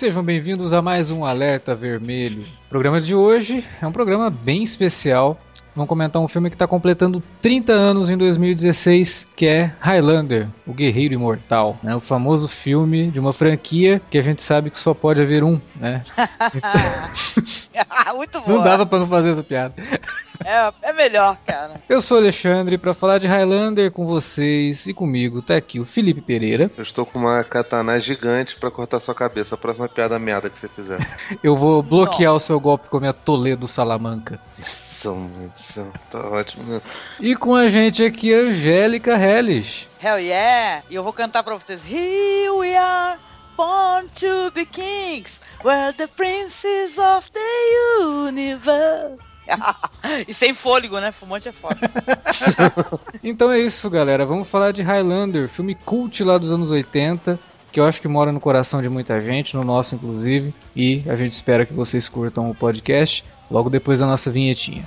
Sejam bem-vindos a mais um Alerta Vermelho. O programa de hoje é um programa bem especial. Vamos comentar um filme que está completando 30 anos em 2016, que é Highlander, o Guerreiro Imortal. Né? O famoso filme de uma franquia que a gente sabe que só pode haver um, né? Muito bom. Não dava para não fazer essa piada. É, é melhor, cara. Eu sou o Alexandre para falar de Highlander com vocês e comigo tá aqui o Felipe Pereira. Eu estou com uma katana gigante pra cortar sua cabeça. A próxima piada merda que você fizer. Eu vou bloquear o seu golpe com a minha Toledo Salamanca. Nossa, meu Deus do céu, tá ótimo. né? E com a gente aqui, Angélica Helles. Hell yeah! E eu vou cantar pra vocês. Here we are, born to be kings. We're the princes of the universe. e sem fôlego, né? Fumante é foda. Então é isso, galera. Vamos falar de Highlander, filme cult lá dos anos 80, que eu acho que mora no coração de muita gente, no nosso inclusive, e a gente espera que vocês curtam o podcast logo depois da nossa vinhetinha.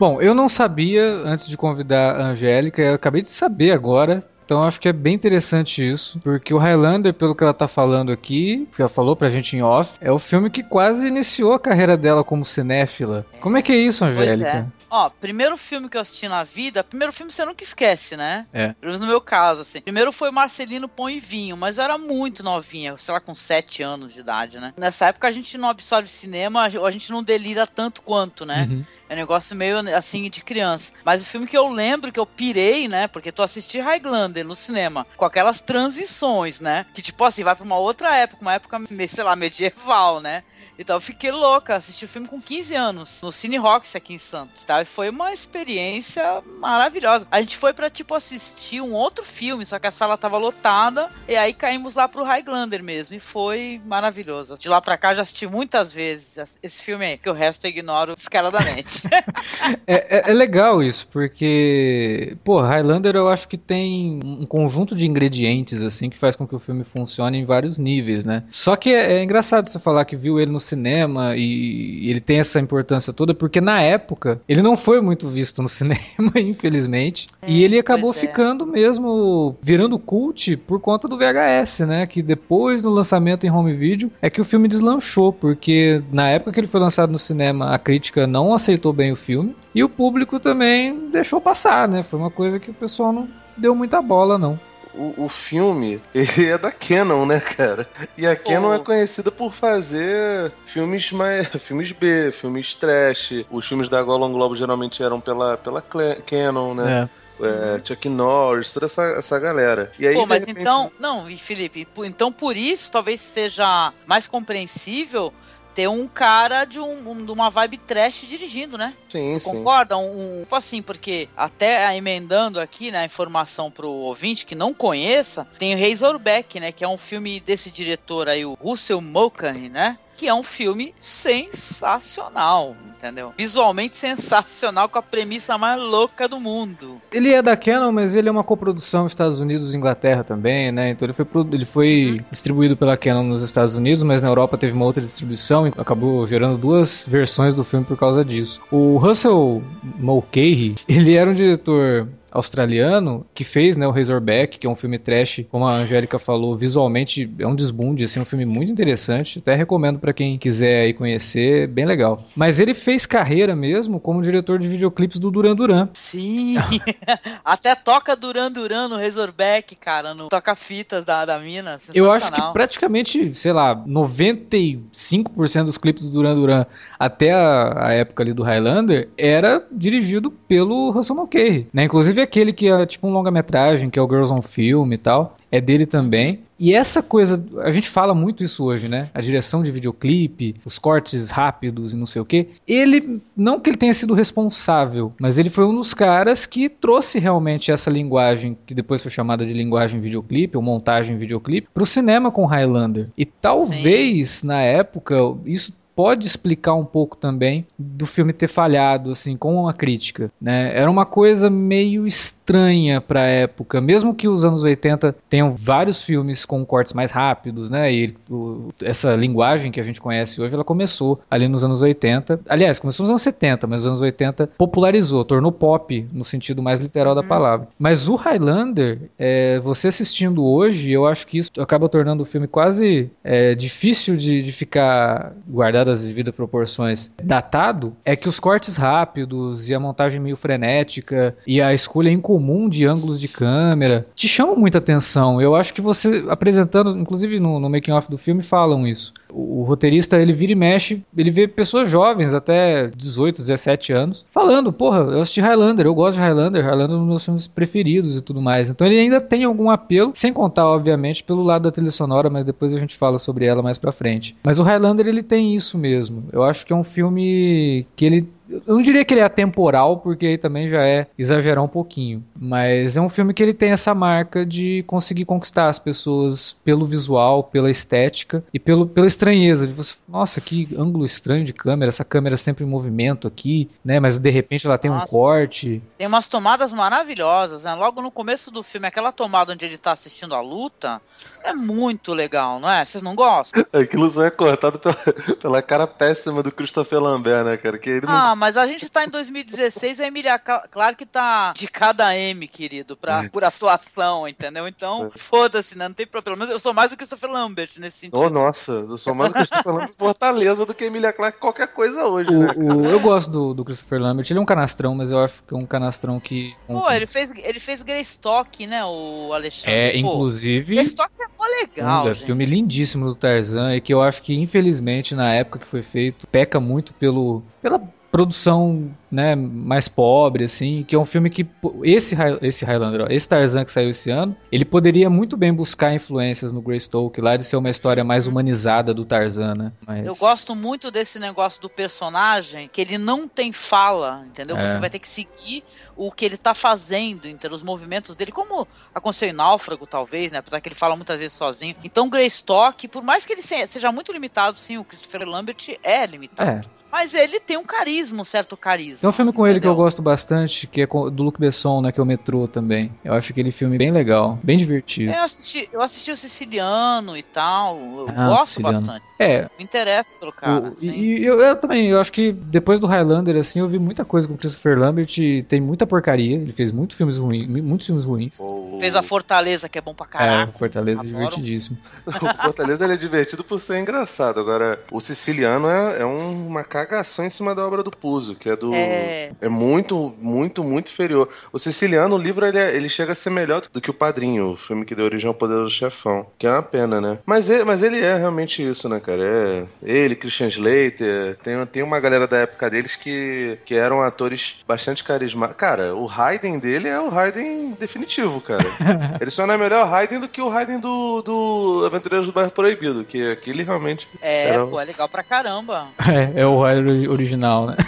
Bom, eu não sabia antes de convidar a Angélica, eu acabei de saber agora. Então acho que é bem interessante isso, porque o Highlander, pelo que ela tá falando aqui, que ela falou pra gente em off, é o filme que quase iniciou a carreira dela como cinéfila. Como é que é isso, Pois é. Angélica? Ó, primeiro filme que eu assisti na vida, primeiro filme você nunca esquece, né? É. Pelo menos no meu caso, assim. Primeiro foi Marcelino Pão e Vinho, mas eu era muito novinha, sei lá, com 7 anos de idade, né? Nessa época a gente não absorve cinema, a gente não delira tanto quanto, né? Uhum. É um negócio meio assim de criança. Mas o filme que eu lembro que eu pirei, né? Porque tu assisti Highlander no cinema, com aquelas transições, né? Que tipo assim, vai pra uma outra época, uma época, sei lá, medieval, né? Então eu fiquei louca, assisti o filme com 15 anos, no Cine Rocks aqui em Santos, tá? E foi uma experiência maravilhosa. A gente foi pra, tipo, assistir um outro filme, só que a sala tava lotada, e aí caímos lá pro Highlander mesmo, e foi maravilhoso. De lá pra cá já assisti muitas vezes esse filme aí, que o resto eu ignoro descaradamente. É, é- é legal isso, porque, pô, Highlander eu acho que tem um conjunto de ingredientes, assim, que faz com que o filme funcione em vários níveis, né? Só que é, é engraçado você falar que viu ele no cinema e ele tem essa importância toda, porque na época ele não foi muito visto no cinema, infelizmente, e ele acabou é. ficando mesmo virando cult por conta do VHS, né? Que depois do lançamento em home video é que o filme deslanchou, porque na época que ele foi lançado no cinema a crítica não aceitou bem o filme e o público também deixou passar, né? Foi uma coisa que o pessoal não deu muita bola, não. O, o filme, ele é da Canon, né, cara? E a Canon Oh. é conhecida por fazer filmes mais. filmes B, filmes trash. Os filmes da Golden Globo geralmente eram pela, pela Canon, né? É, Chuck Norris, toda essa, essa galera. E aí, Pô, mas repente- então, não, e Felipe, então por isso talvez seja mais compreensível ter um cara de, um, um- de uma vibe trash dirigindo, né? Sim, sim. Concorda? Um, um- tipo assim, porque até emendando aqui, né, a informação pro ouvinte que não conheça, tem o Razorback, né, que é um filme desse diretor aí, o Russell Mulcahy, né? Que é um filme sensacional, entendeu? Visualmente sensacional, com a premissa mais louca do mundo. Ele é da Canon, mas ele é uma coprodução Estados Unidos e Inglaterra também, né? Então ele foi, ele foi distribuído pela Canon nos Estados Unidos, mas na Europa teve uma outra distribuição e acabou gerando duas versões do filme por causa disso. O Russell Mulcahy, ele era um diretor australiano que fez né, o Razorback, que é um filme trash, como a Angélica falou, visualmente é um desbunde, assim, um filme muito interessante. Até recomendo pra quem quiser aí conhecer, bem legal. Mas ele fez carreira mesmo como diretor de videoclipes do Duran Duran. Sim! Até toca Duran Duran no Razorback, cara, no toca-fitas da, da mina. Eu acho que praticamente, sei lá, 95% dos clipes do Duran Duran até a, a época ali do Highlander era dirigido pelo Russell Mulcahy, né? Inclusive aquele que é tipo um longa-metragem, que é o Girls on Film e tal, é dele também. E essa coisa, a gente fala muito isso hoje, né? A direção de videoclipe, os cortes rápidos e não sei o quê. Ele, não que ele tenha sido responsável, mas ele foi um dos caras que trouxe realmente essa linguagem, que depois foi chamada de linguagem videoclipe, ou montagem videoclipe, pro cinema com Highlander. E talvez, na época, isso pode explicar um pouco também do filme ter falhado assim com a crítica, né? Era uma coisa meio estranha para época, mesmo que os anos 80 tenham vários filmes com cortes mais rápidos, né? E o- essa linguagem que a gente conhece hoje, ela começou ali nos anos 80. Aliás, começou nos anos 70, mas nos anos 80 popularizou, tornou pop no sentido mais literal da palavra. Mas o Highlander, é, você assistindo hoje, eu acho que isso acaba tornando o filme quase é, difícil de, de ficar guardado as devidas proporções datado. É que os cortes rápidos e a montagem meio frenética e a escolha incomum de ângulos de câmera te chamam muita atenção. Eu acho que você apresentando, inclusive no, no making off do filme falam isso. O, roteirista ele vira e mexe, ele vê pessoas jovens até 18, 17 anos falando, porra, eu assisti Highlander, eu gosto de Highlander, Highlander é um dos meus filmes preferidos e tudo mais. Então ele ainda tem algum apelo, sem contar obviamente pelo lado da trilha sonora, mas depois a gente fala sobre ela mais pra frente. Mas o Highlander ele tem isso mesmo. Eu acho que é um filme que ele eu não diria que ele é atemporal, porque aí também já é exagerar um pouquinho. Mas é um filme que ele tem essa marca de conseguir conquistar as pessoas pelo visual, pela estética e pelo, pela estranheza. Você, nossa, que ângulo estranho de câmera, essa câmera sempre em movimento aqui, né? Mas de repente ela tem um Nossa. corte. Tem umas tomadas maravilhosas, né? Logo no começo do filme, aquela tomada onde ele tá assistindo a luta é muito legal, não é? Vocês não gostam? Aquilo só é cortado pela, pela cara péssima do Christopher Lambert, né, cara? Que ele não Ah, mas a gente tá em 2016 e a Emilia Cla- Clarke tá de cada M, querido, pra, por atuação, entendeu? Então, foda-se, né? Não tem problema. Pelo menos eu sou mais o Christopher Lambert nesse sentido. Oh, nossa, eu sou mais o Christopher Lambert Fortaleza do que Emilia Clarke qualquer coisa hoje, O, né? o- eu gosto do, do Christopher Lambert, ele é um canastrão, mas eu acho que é um canastrão que. Pô, ele fez, ele fez Greystock, né, o Alexandre? É, Pô, inclusive. Greystock é mó legal, Um filme lindíssimo do Tarzan e que eu acho que infelizmente na época que foi feito peca muito pelo pela produção né, mais pobre assim, que é um filme que esse esse Highlander, ó, esse Tarzan que saiu esse ano, ele poderia muito bem buscar influências no Greystoke lá de ser uma história mais humanizada do Tarzan, né? Mas Eu gosto muito desse negócio do personagem, que ele não tem fala, entendeu? É. Você vai ter que seguir o que ele tá fazendo, entendeu? Os movimentos dele, como aconteceu em Náufrago, talvez, né? Apesar que ele fala muitas vezes sozinho. Então, Greystock, por mais que ele se- seja muito limitado, sim, o Christopher Lambert é limitado. É. Mas ele tem um carisma, um certo carisma. Tem um filme com ele que eu entendeu? gosto bastante, que é com- do Luc Besson, né, que é o Metrô também. Eu acho aquele filme bem legal, bem divertido. Eu assisti, eu assisti o Siciliano e tal. Eu Ah, gosto Siciliano. bastante. É, Me interessa pelo cara. O- assim. e eu, eu também, eu acho que depois do Highlander, assim, eu vi muita coisa com o Christopher Lambert, e tem muita porcaria, ele fez muito filmes ruins, muitos filmes ruins. O- Fez a Fortaleza, que é bom pra É, caraca. Fortaleza é divertidíssimo. O Fortaleza ele é divertido por ser engraçado. Agora, o siciliano é, é um- uma cagação em cima da obra do Puzo, que é do. É, é muito, muito, muito inferior. O Siciliano, o livro, ele, é, ele chega a ser melhor do que o Padrinho, o filme que deu origem ao Poder do Chefão. Que é uma pena, né? Mas ele, mas ele é realmente isso, né, cara? É ele, Christian Slater, tem, tem uma galera da época deles que, que eram atores bastante carismáticos. Cara, o Raiden dele é o Raiden definitivo, cara. ele só não é melhor Raiden do que o Raiden do, do Aventureiros do Bairro Proibido, que aquele realmente. É, era... pô, é legal pra caramba. É, é o Original, né?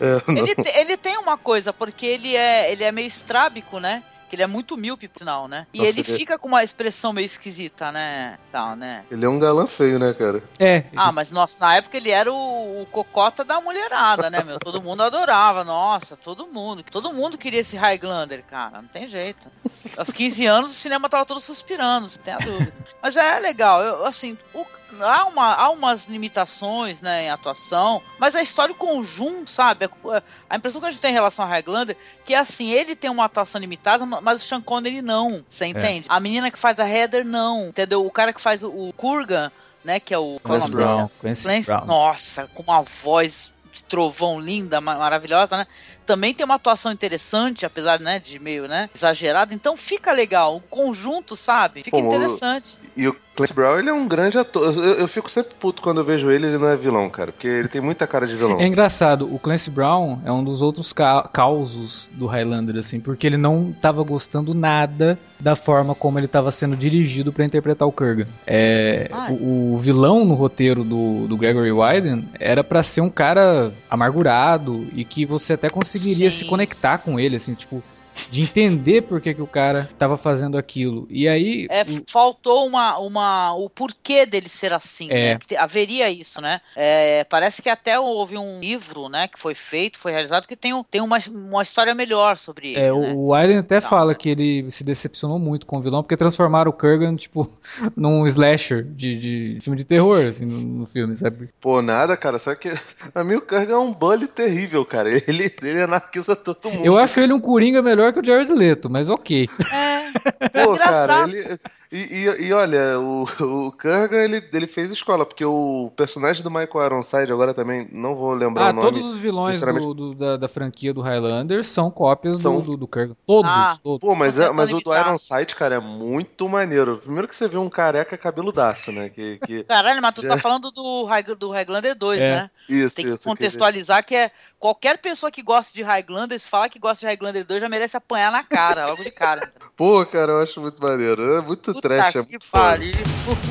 É, ele, ele tem uma coisa, porque ele é, ele é meio estrábico, né? Que ele é muito míope, por sinal, né? E Nossa, ele, ele, fica com uma expressão meio esquisita, né? Tal, né? Ele é um galã feio, né, cara? É. Ah, mas nossa, na época ele era o, o cocota da mulherada, né, meu? Todo mundo adorava, nossa, todo mundo. Todo mundo queria esse Highlander, cara, não tem jeito. Aos 15 anos o cinema tava todo suspirando, não tem a dúvida. Mas é legal, eu, assim, o, há, uma, há umas limitações, né, em atuação, mas a história, o conjunto, sabe? A, a impressão que a gente tem em relação a Highlander, que é assim, ele tem uma atuação limitada, mas o Sean Connery não, você é. entende? É. A menina que faz a Heather não, entendeu? O cara que faz o, Kurgan, né, que é o... Clancy é Brown. Clancy Brown. Nossa, com uma voz de trovão linda, maravilhosa, né? Também tem uma atuação interessante, apesar, né, de meio, né, exagerado. Então fica legal, o conjunto, sabe? Fica Pô, interessante. E o Clancy Brown, ele é um grande ator. Eu, eu, fico sempre puto quando eu vejo ele, ele não é vilão, cara, porque ele tem muita cara de vilão. É engraçado, o Clancy Brown é um dos outros ca causos do Highlander, assim, porque ele não tava gostando nada da forma como ele estava sendo dirigido para interpretar o Kurgan. É, o, o, vilão no roteiro do, do Gregory Wyden era para ser um cara amargurado e que você até conseguiria Sim. se conectar com ele, assim, tipo, de entender por que, que o cara estava fazendo aquilo. E aí. É, faltou uma, uma, o porquê dele ser assim, é. né? Haveria isso, né? É, parece que até houve um livro, né, que foi feito, foi realizado, que tem, tem uma, uma história melhor sobre ele. É, né? o Wyden até Não, fala né? que ele se decepcionou muito com o vilão, porque transformaram o Kurgan, tipo, num slasher de, de filme de terror, assim, no, no, filme, sabe? Pô, nada, cara. Só que a mim o Kurgan é um bully terrível, cara. Ele, ele anarquiza todo mundo. Eu acho ele um Coringa melhor que o Jared Leto, mas ok. É, Pô, cara, ele, e, e, e, olha, o, o Kurgan, ele, ele fez escola, porque o personagem do Michael Ironside, agora também, não vou lembrar ah, o nome. todos os vilões do, do, da, da, franquia do Highlander são cópias são... Do, do, Kurgan. Todos, ah, todos. Pô, mas, é, mas o do Ironside, cara, é muito maneiro. Primeiro que você vê um careca cabeludaço, né? Que, que Caralho, mas tu já... tá falando do, do Highlander 2, é. né? Isso, Tem que isso, contextualizar que, que é qualquer pessoa que gosta de Highlander, se falar que gosta de Highlander 2, já merece apanhar na cara, logo de cara. Pô, cara, eu acho muito maneiro. É muito trash. É que é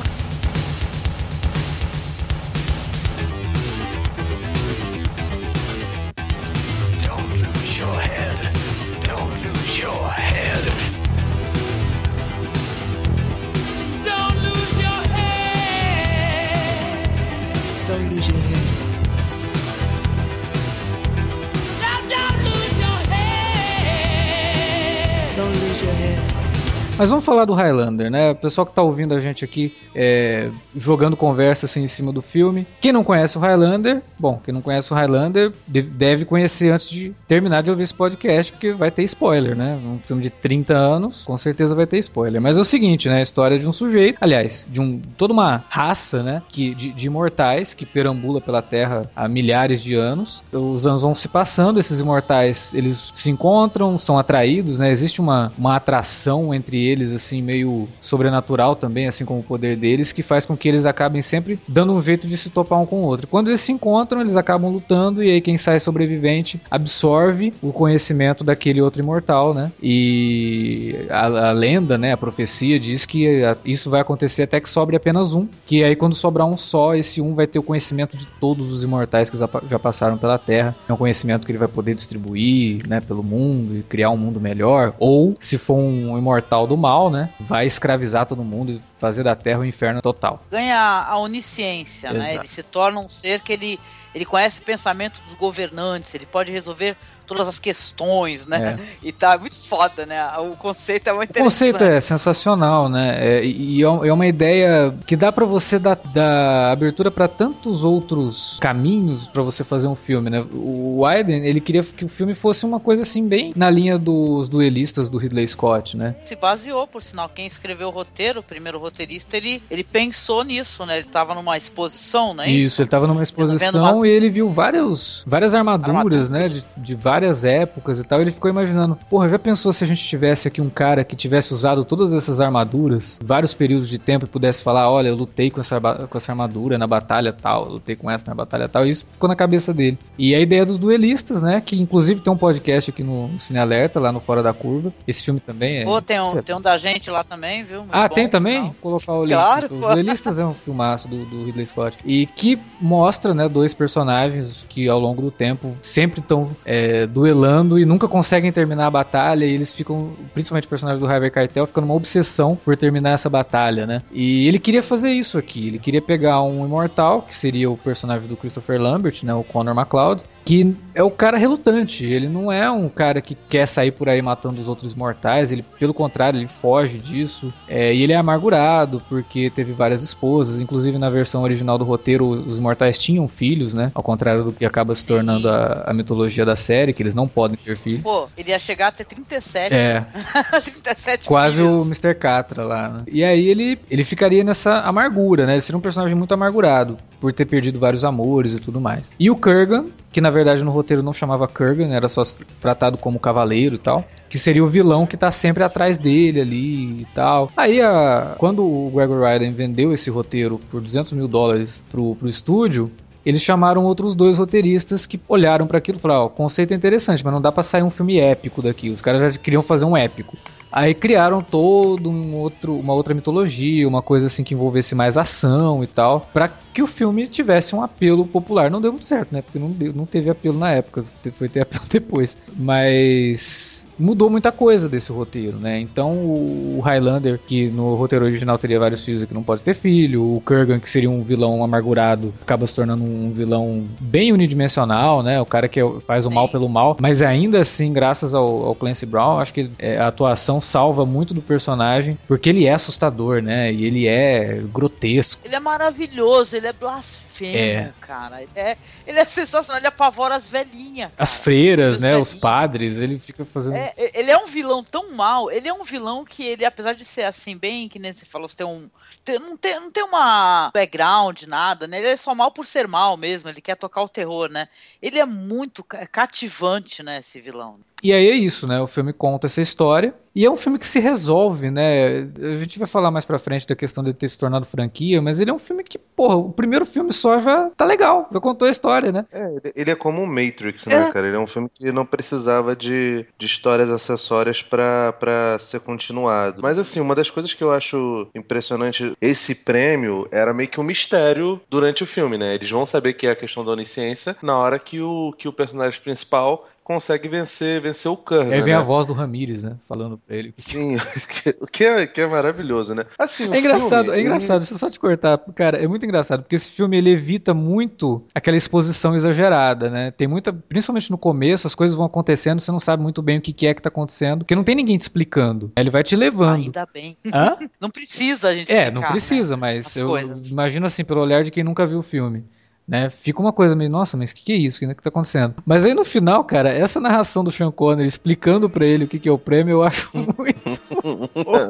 Mas vamos falar do Highlander, né? O pessoal que tá ouvindo a gente aqui é, jogando conversa assim em cima do filme. Quem não conhece o Highlander, bom, quem não conhece o Highlander deve conhecer antes de terminar de ouvir esse podcast, porque vai ter spoiler, né? Um filme de 30 anos, com certeza vai ter spoiler. Mas é o seguinte, né? A história de um sujeito, aliás, de um, toda uma raça, né? Que, de, de imortais que perambula pela Terra há milhares de anos. Os anos vão se passando, esses imortais eles se encontram, são atraídos, né? Existe uma, uma atração entre deles, assim, meio sobrenatural também, assim como o poder deles, que faz com que eles acabem sempre dando um jeito de se topar um com o outro. Quando eles se encontram, eles acabam lutando, e aí quem sai sobrevivente absorve o conhecimento daquele outro imortal, né? E a, a lenda, né, a profecia diz que isso vai acontecer até que sobre apenas um, que aí quando sobrar um só, esse um vai ter o conhecimento de todos os imortais que já passaram pela Terra. É um conhecimento que ele vai poder distribuir, né, pelo mundo e criar um mundo melhor. Ou, se for um imortal do mal, né? Vai escravizar todo mundo e fazer da Terra um inferno total. Ganha a onisciência, Exato. né? Ele se torna um ser que ele, ele conhece o pensamento dos governantes, ele pode resolver todas as questões, né? É. E tá muito foda, né? O conceito é muito interessante. O conceito é sensacional, né? É, e é, é uma ideia que dá para você dar, dar abertura para tantos outros caminhos para você fazer um filme, né? O Wyden, ele queria que o filme fosse uma coisa assim bem na linha dos duelistas do Ridley Scott, né? Se baseou, por sinal, quem escreveu o roteiro, o primeiro roteirista, ele, ele pensou nisso, né? Ele tava numa exposição, né? Isso, isso ele tava numa exposição e ele viu vários, várias armaduras, armaduras. né? De, de, várias épocas e tal. Ele ficou imaginando, porra, já pensou se a gente tivesse aqui um cara que tivesse usado todas essas armaduras, vários períodos de tempo e pudesse falar, olha, eu lutei com essa, com essa armadura na batalha tal, lutei com essa na batalha tal. E isso ficou na cabeça dele. E a ideia dos duelistas, né? Que inclusive tem um podcast aqui no Cine Alerta, lá no Fora da Curva. Esse filme também é. Pô, tem um, tem um da gente lá também, viu? Muito ah, bom, tem também? Vou colocar o link. Claro, Os duelistas é um filmaço do, do Ridley Scott. E que mostra, né, dois personagens que ao longo do tempo sempre estão é, duelando e nunca conseguem terminar a batalha. E eles ficam, principalmente o personagem do Harvey Keitel, fica numa obsessão por terminar essa batalha, né? E ele queria fazer isso aqui. Ele queria pegar um imortal, que seria o personagem do Christopher Lambert, né, o Connor MacLeod, que é o cara relutante. Ele não é um cara que quer sair por aí matando os outros mortais. Ele, pelo contrário, ele foge disso. É, e ele é amargurado porque teve várias esposas. Inclusive na versão original do roteiro, os mortais tinham filhos, né? Ao contrário do que acaba se tornando a, a mitologia da série, que eles não podem ter filhos. Pô, ele ia chegar até 37. É. 37 Quase filhos. o Mr. Catra lá, né? E aí ele, ele ficaria nessa amargura, né? Ele seria um personagem muito amargurado por ter perdido vários amores e tudo mais. E o Kurgan, que na verdade no roteiro não chamava Kurgan, era só tratado como cavaleiro e tal, que seria o vilão que tá sempre atrás dele ali e tal. Aí, a, quando o Gregor Ryden vendeu esse roteiro por 200 mil dólares pro, pro estúdio, eles chamaram outros dois roteiristas que olharam para aquilo e falaram: oh, o conceito é interessante, mas não dá para sair um filme épico daqui. Os caras já queriam fazer um épico. Aí criaram todo um outro, uma outra mitologia, uma coisa assim que envolvesse mais ação e tal, para que o filme tivesse um apelo popular. Não deu muito certo, né? Porque não, deu, não teve apelo na época, foi ter apelo depois. Mas mudou muita coisa desse roteiro, né? Então o Highlander, que no roteiro original teria vários filhos e que não pode ter filho, o Kurgan, que seria um vilão amargurado, acaba se tornando um vilão bem unidimensional, né? O cara que é faz o mal pelo mal, mas ainda assim, graças ao, ao Clancy Brown, acho que é, a atuação salva muito do personagem, porque ele é assustador, né? E ele é grotesco. Ele é maravilhoso, ele é blasfemo, é. cara. Ele é, ele é sensacional, ele apavora as velhinhas. As freiras, né? Velhinhas. Os padres, ele fica fazendo. É, ele é um vilão tão mal, ele é um vilão que ele, apesar de ser assim, bem, que nem você falou, tem um. Tem, não, tem, não tem uma background, nada, né? Ele é só mal por ser mal mesmo, ele quer tocar o terror, né? Ele é muito cativante, né, esse vilão. E aí é isso, né? O filme conta essa história. E é um filme que se resolve, né? A gente vai falar mais pra frente da questão de ter se tornado franquia, mas ele é um filme que, porra, o primeiro filme só já tá legal, já contou a história, né? É, ele é como um Matrix, né, é. cara? Ele é um filme que não precisava de, de histórias acessórias para ser continuado. Mas assim, uma das coisas que eu acho impressionante, esse prêmio era meio que um mistério durante o filme, né? Eles vão saber que é a questão da onisciência na hora que o, que o personagem principal consegue vencer, vencer o Kurgan. Aí vem né? a voz do Ramirez, né? Falando pra ele. Sim, o que é, que é maravilhoso, né? Assim, é engraçado, filme, é engraçado, ele... deixa eu só te cortar. Cara, é muito engraçado, porque esse filme ele evita muito aquela exposição exagerada, né? Tem muita, principalmente no começo, as coisas vão acontecendo, você não sabe muito bem o que é que tá acontecendo, porque não tem ninguém te explicando. Ele vai te levando. Ainda bem. Hã? Não precisa a gente É, explicar, não precisa, né? mas As eu coisas. imagino assim, pelo olhar de quem nunca viu o filme né? Fica uma coisa meio, nossa, mas o que, que é isso? O que, que tá acontecendo? Mas aí no final, cara, essa narração do Sean Connery explicando para ele o que, que é o prêmio, eu acho muito.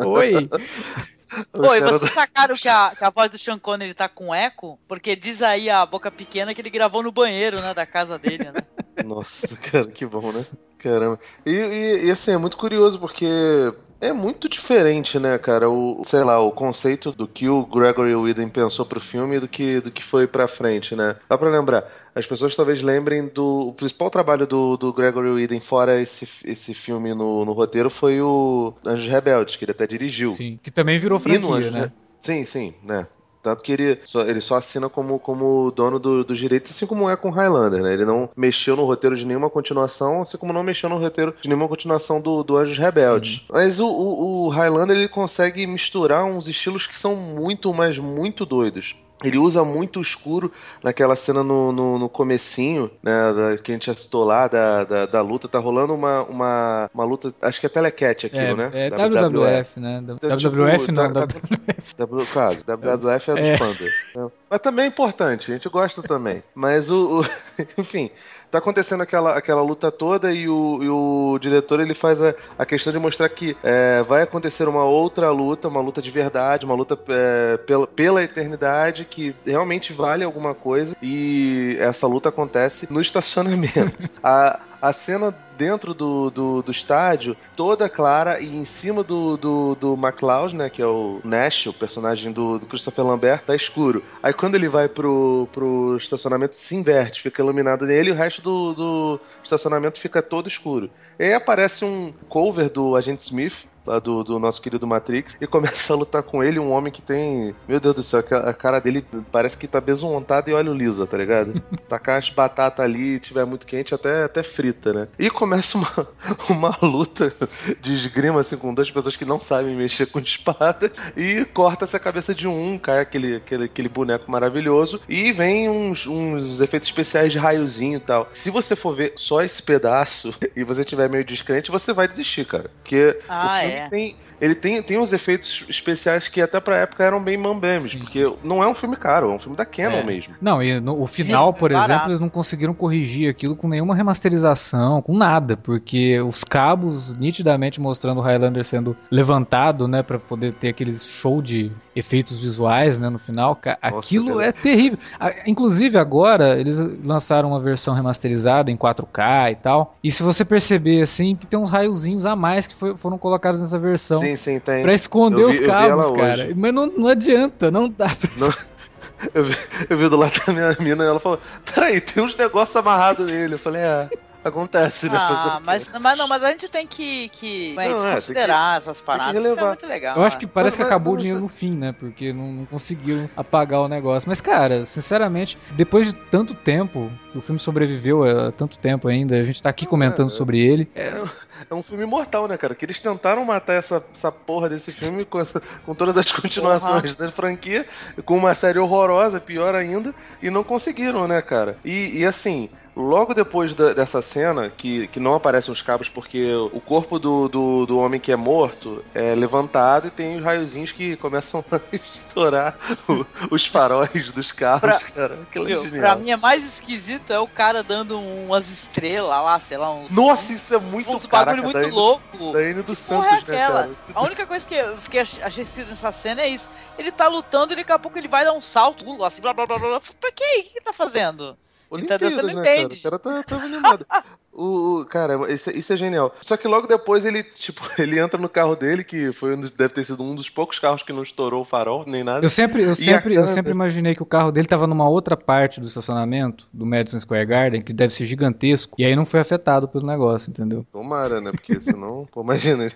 Oi! Oi, vocês sacaram que a, que a voz do Sean Connery tá com eco? Porque diz aí a boca pequena que ele gravou no banheiro, né, da casa dele, né? Nossa, cara, que bom, né? Caramba. E, e, e, assim, é muito curioso porque é muito diferente, né, cara? O, sei lá, o conceito do que o Gregory Whedon pensou pro filme do que, do que foi pra frente, né? Dá pra lembrar. As pessoas talvez lembrem do. O principal trabalho do, do Gregory Whedon, fora esse, esse filme no, no roteiro, foi o Anjos Rebeldes, que ele até dirigiu. Sim, que também virou franquia, né? Sim, sim, né? Tanto que ele só, ele só assina como, como dono do, dos direitos, assim como é com Highlander, né? Ele não mexeu no roteiro de nenhuma continuação, assim como não mexeu no roteiro de nenhuma continuação do, do Anjos Rebeldes. Uhum. Mas o, o, o Highlander, ele consegue misturar uns estilos que são muito, mas muito doidos. Ele usa muito o escuro naquela cena no, no, no comecinho, né, da, que a gente já citou lá, da, da, da, luta. Tá rolando uma, uma, uma luta, acho que é telecat aquilo, é, né? É WWF, né? Então, WWF tipo, não, tá- WWF. W, claro, WWF é do É. Thunder. né? Mas também é importante, a gente gosta também. Mas o. o- enfim. Tá acontecendo aquela, aquela luta toda e o, e o diretor ele faz a, a questão de mostrar que é, vai acontecer uma outra luta, uma luta de verdade, uma luta é, pela, pela eternidade que realmente vale alguma coisa e essa luta acontece no estacionamento. a, a cena dentro do, do, do estádio, toda clara, e em cima do, do, do McLeod, né, que é o Nash, o personagem do, do Christopher Lambert, tá escuro. Aí quando ele vai pro, pro estacionamento, se inverte, fica iluminado nele e o resto do, do estacionamento fica todo escuro. E aí aparece um cover do Agente Smith, lá do, do nosso querido Matrix, e começa a lutar com ele, um homem que tem. Meu Deus do céu, a cara dele parece que tá besuntado e óleo lisa, tá ligado? Tacar as batatas ali, tiver muito quente, até, até frita, né? E começa uma, uma luta de esgrima, assim, com duas pessoas que não sabem mexer com espada, e corta-se a cabeça de um, cai aquele, aquele, aquele boneco maravilhoso, e vem uns, uns efeitos especiais de raiozinho e tal. Se você for ver só esse pedaço e você tiver meio descrente, você vai desistir, cara. Porque Ah, o filme é. tem. Ele tem, tem uns efeitos especiais que até pra época eram bem mambemes, porque não é um filme caro, é um filme da Canon É. mesmo. Não, e no, o final, Sim, por barato. exemplo, eles não conseguiram corrigir aquilo com nenhuma remasterização, com nada, porque os cabos nitidamente mostrando o Highlander sendo levantado, né, Pra poder ter aquele show de efeitos visuais, né, no final, Nossa, aquilo cara. é terrível. Inclusive agora eles lançaram uma versão remasterizada em 4K e tal, e se você perceber assim, que tem uns raiozinhos a mais que foi- foram colocados nessa versão. Sim, sim, tem. Pra esconder vi- os cabos, hoje. cara. Mas não, não adianta, não dá pra Não. Eu vi, eu vi do lado da minha mina e ela falou: Peraí, tem uns negócios amarrados nele. Eu falei: É, acontece, né? O Ah, mas, mas não, mas a gente tem que, que Não, é, que- desconsiderar essas paradas. Isso foi relevar. muito legal. Eu acho né? que parece Mas- que mas- acabou o mas dinheiro você- no fim, né? Porque não, não conseguiram apagar o negócio. Mas, cara, sinceramente, depois de tanto tempo, o filme sobreviveu a tanto tempo ainda, a gente tá aqui Não, comentando é- sobre ele. É, É um filme mortal, né, cara? Que eles tentaram matar essa, essa porra desse filme com, essa- com todas as continuações da franquia, com uma série horrorosa, pior ainda, e não conseguiram, né, cara? E, e assim. Logo depois da- dessa cena, que, que não aparecem os cabos porque o corpo do, do, do homem que é morto é levantado e tem os raiozinhos que começam a estourar o- os faróis dos carros, Pra- cara. Aquilo é genial. pra mim é mais esquisito é o cara dando umas estrelas lá, sei lá, uns, Nossa, isso é muito uns caraca, bagulho muito da louco. Da N do Que Santos, é né, cara? A única coisa que eu fiquei, ach- achei esquisito nessa cena é isso. Ele tá lutando e daqui a pouco ele vai dar um salto, assim, blá blá blá blá. blá. Pra quê? O que ele tá fazendo? Entendeu? Você não Olimpíadas, né, entende. Cara? O cara tá, tá animado. o, o- cara, isso, é- isso é genial. Só que logo depois ele, tipo, ele entra no carro dele, que foi deve ter sido um dos poucos carros que não estourou o farol, nem nada. Eu sempre, eu sempre, eu sempre imaginei que o carro dele tava numa outra parte do estacionamento do Madison Square Garden, que deve ser gigantesco, e aí não foi afetado pelo negócio, entendeu? Tomara, né? Porque senão, pô, imagina. ele-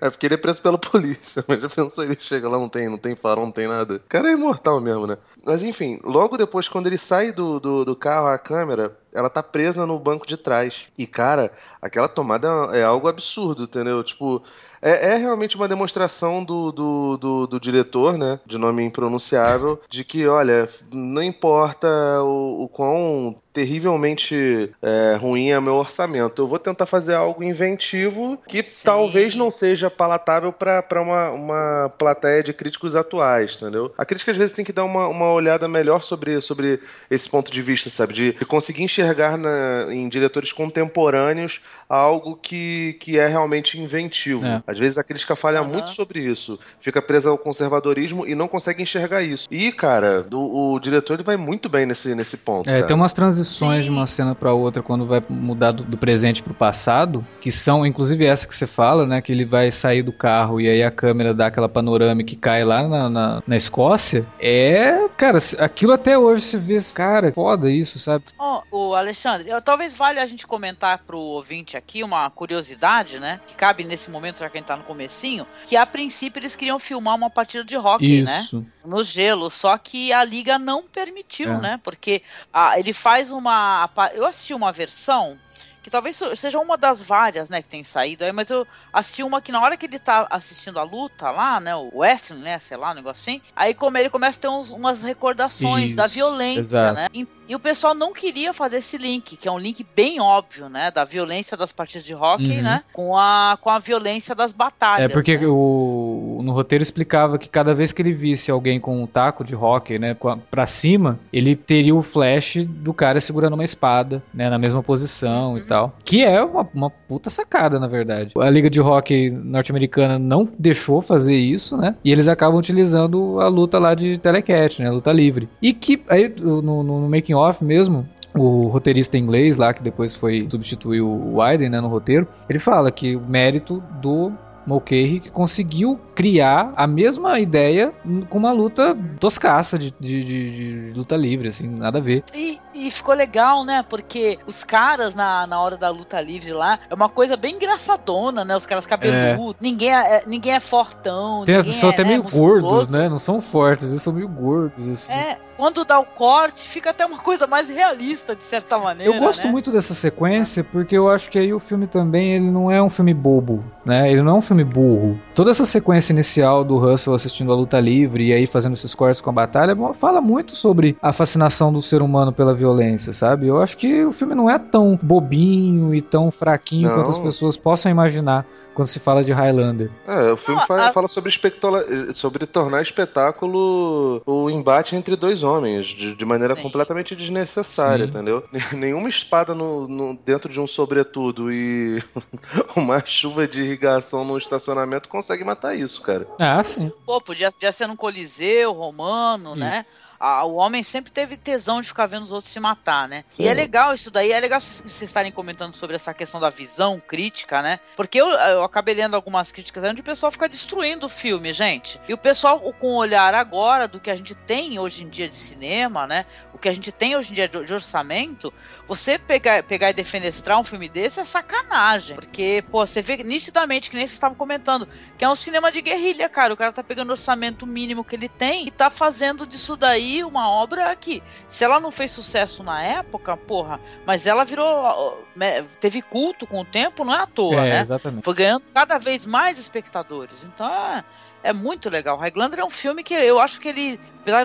É porque ele é preso pela polícia, mas já pensou, ele chega lá, não tem, não tem farol, não tem nada. O cara é imortal mesmo, né? Mas enfim, logo depois, quando ele sai do, do, do carro, a câmera, ela tá presa no banco de trás. E, cara, aquela tomada é algo absurdo, entendeu? Tipo. É, é realmente uma demonstração do, do, do, do diretor, né? De nome impronunciável, de que, olha, não importa o, o quão terrivelmente é, ruim é meu orçamento. Eu vou tentar fazer algo inventivo que Sim. talvez não seja palatável para uma, uma plateia de críticos atuais, entendeu? A crítica às vezes tem que dar uma, uma olhada melhor sobre, sobre esse ponto de vista, sabe? De, de conseguir enxergar na- em diretores contemporâneos algo que, que é realmente inventivo. É. Às vezes a crítica falha Aham. muito sobre isso, fica presa ao conservadorismo e não consegue enxergar isso. E, cara, o, o diretor ele vai muito bem nesse, nesse ponto. É, cara. tem umas transições de Sim. uma cena pra outra quando vai mudar do, do presente pro passado, que são, inclusive essa que você fala, né, que ele vai sair do carro e aí a câmera dá aquela panorâmica que cai lá na, na, na Escócia. É, cara, aquilo até hoje se vê, cara, foda isso, sabe? Ó, o Alexandre, eu- talvez valha a gente comentar pro ouvinte aqui uma curiosidade, né? Que cabe nesse momento, já que a gente tá no comecinho, que a princípio eles queriam filmar uma partida de hockey, né? Isso. No gelo, só que a liga não permitiu, É. né? Porque ah, ele faz uma. Eu assisti uma versão que talvez seja uma das várias, né, que tem saído aí, mas eu assisti uma que na hora que ele tá assistindo a luta lá, né, o wrestling, né, sei lá, um negócio assim, aí como ele começa a ter uns, umas recordações Isso, da violência, exato. né, e, e o pessoal não queria fazer esse link, que é um link bem óbvio, né, da violência das partidas de hockey, Uhum. né, com a, com a violência das batalhas. É porque né? o, no roteiro explicava que cada vez que ele visse alguém com um taco de hockey, né, pra cima, ele teria o flash do cara segurando uma espada, né, na mesma posição e tal. Que é uma, uma puta sacada, na verdade. A liga de hockey norte-americana não deixou fazer isso, né, e eles acabam utilizando a luta lá de telecat, né, a luta livre. E que aí no, no, no making off mesmo, o roteirista inglês lá, que depois foi substituir o Wyden né, no roteiro, ele fala que o mérito do Mulcahy que conseguiu criar a mesma ideia com uma luta toscaça de, de, de- de luta livre, assim, nada a ver. E, e ficou legal, né? Porque os caras na, na hora da luta livre lá é uma coisa bem engraçadona, né? Os caras cabeludos, ninguém, é, é- ninguém é fortão, Tem, são é, até né, meio musculoso. gordos, né? Não são fortes, eles são meio gordos, assim. É, quando dá o corte, fica até uma coisa mais realista, de certa maneira. Eu gosto né? muito dessa sequência porque eu acho que aí o filme também ele não é um filme bobo, né? Ele não é um filme burro. Toda essa sequência inicial do Russell assistindo a luta livre e aí fazendo esses cortes com a batalha fala muito sobre a fascinação do ser humano pela violência, sabe? Eu acho que o filme não é tão bobinho e tão fraquinho Não. quanto as pessoas possam imaginar quando se fala de Highlander. É, o filme Não, fa- a- fala sobre, espectola- sobre tornar espetáculo o embate entre dois homens, de, de maneira Sim. completamente desnecessária, Sim. entendeu? Nenhuma espada no, no- dentro de um sobretudo e uma chuva de irrigação no estacionamento consegue matar isso, cara. Ah, sim. Pô, podia, podia ser num coliseu romano, né? Ah, o homem sempre teve tesão de ficar vendo os outros se matar, né? Sim. E é legal isso daí, é legal vocês estarem comentando sobre essa questão da visão crítica, né? Porque eu, eu acabei lendo algumas críticas onde o pessoal fica destruindo o filme, gente. E o pessoal, com o olhar agora do que a gente tem hoje em dia de cinema, né? O que a gente tem hoje em dia de, de orçamento, você pegar, pegar e defenestrar um filme desse é sacanagem. Porque, pô, você vê nitidamente, que nem vocês estavam comentando, que é um cinema de guerrilha, cara. O cara tá pegando o orçamento mínimo que ele tem e tá fazendo disso daí uma obra que, se ela não fez sucesso na época, porra, mas ela virou. me- teve culto com o tempo, não é à toa, é, né? exatamente. Foi ganhando cada vez mais espectadores. Então é, é muito legal. Highlander é um filme que eu acho que ele,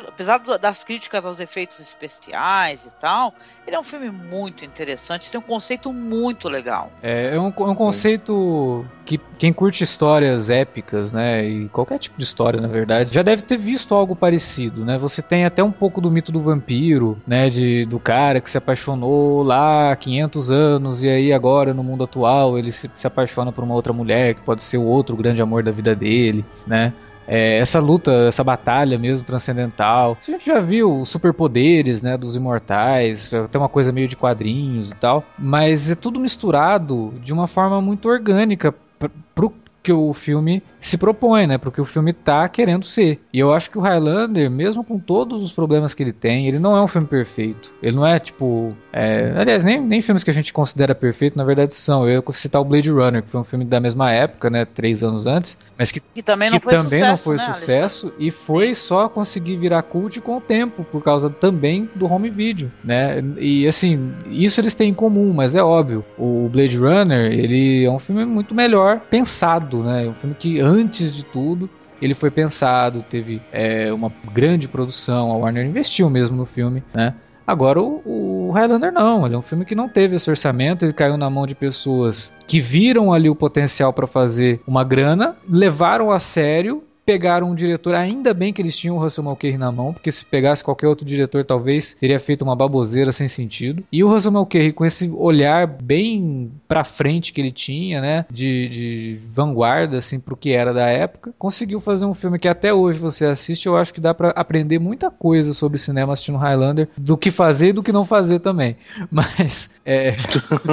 apesar, das críticas aos efeitos especiais e tal, ele é um filme muito interessante, tem um conceito muito legal. É, é um, é um conceito que quem curte histórias épicas, né, e qualquer tipo de história, na verdade, já deve ter visto algo parecido, né? Você tem até um pouco do mito do vampiro, né, de, do cara que se apaixonou lá há 500 anos e aí agora no mundo atual ele se, se apaixona por uma outra mulher que pode ser o outro grande amor da vida dele, né? É, essa luta, essa batalha mesmo transcendental. A gente já viu os superpoderes, né, dos imortais, tem uma coisa meio de quadrinhos e tal, mas é tudo misturado de uma forma muito orgânica pr- pro que o filme se propõe, né? Porque o filme tá querendo ser. E eu acho que o Highlander, mesmo com todos os problemas que ele tem, ele não é um filme perfeito. Ele não é tipo. é, aliás, nem, nem filmes que a gente considera perfeito, na verdade, são. Eu ia citar o Blade Runner, que foi um filme da mesma época, né? Três anos antes, mas que Que também não que foi também sucesso. não foi né, sucesso e foi só conseguir virar cult com o tempo, por causa também do home video, né? E assim, isso eles têm em comum, mas é óbvio. O Blade Runner, ele é um filme muito melhor pensado, né? É um filme que antes de tudo ele foi pensado, teve é, uma grande produção, a Warner investiu mesmo no filme, né? Agora o, o Highlander não, ele é um filme que não teve esse orçamento, ele caiu na mão de pessoas que viram ali o potencial para fazer uma grana, levaram a sério, pegaram um diretor, ainda bem que eles tinham o Russell Mulcahy na mão, porque se pegasse qualquer outro diretor talvez teria feito uma baboseira sem sentido. E o Russell Mulcahy com esse olhar bem pra frente que ele tinha, né, de, de vanguarda assim pro que era da época, conseguiu fazer um filme que até hoje você assiste, eu acho que dá para aprender muita coisa sobre cinema assistindo Highlander, do que fazer e do que não fazer também. Mas é,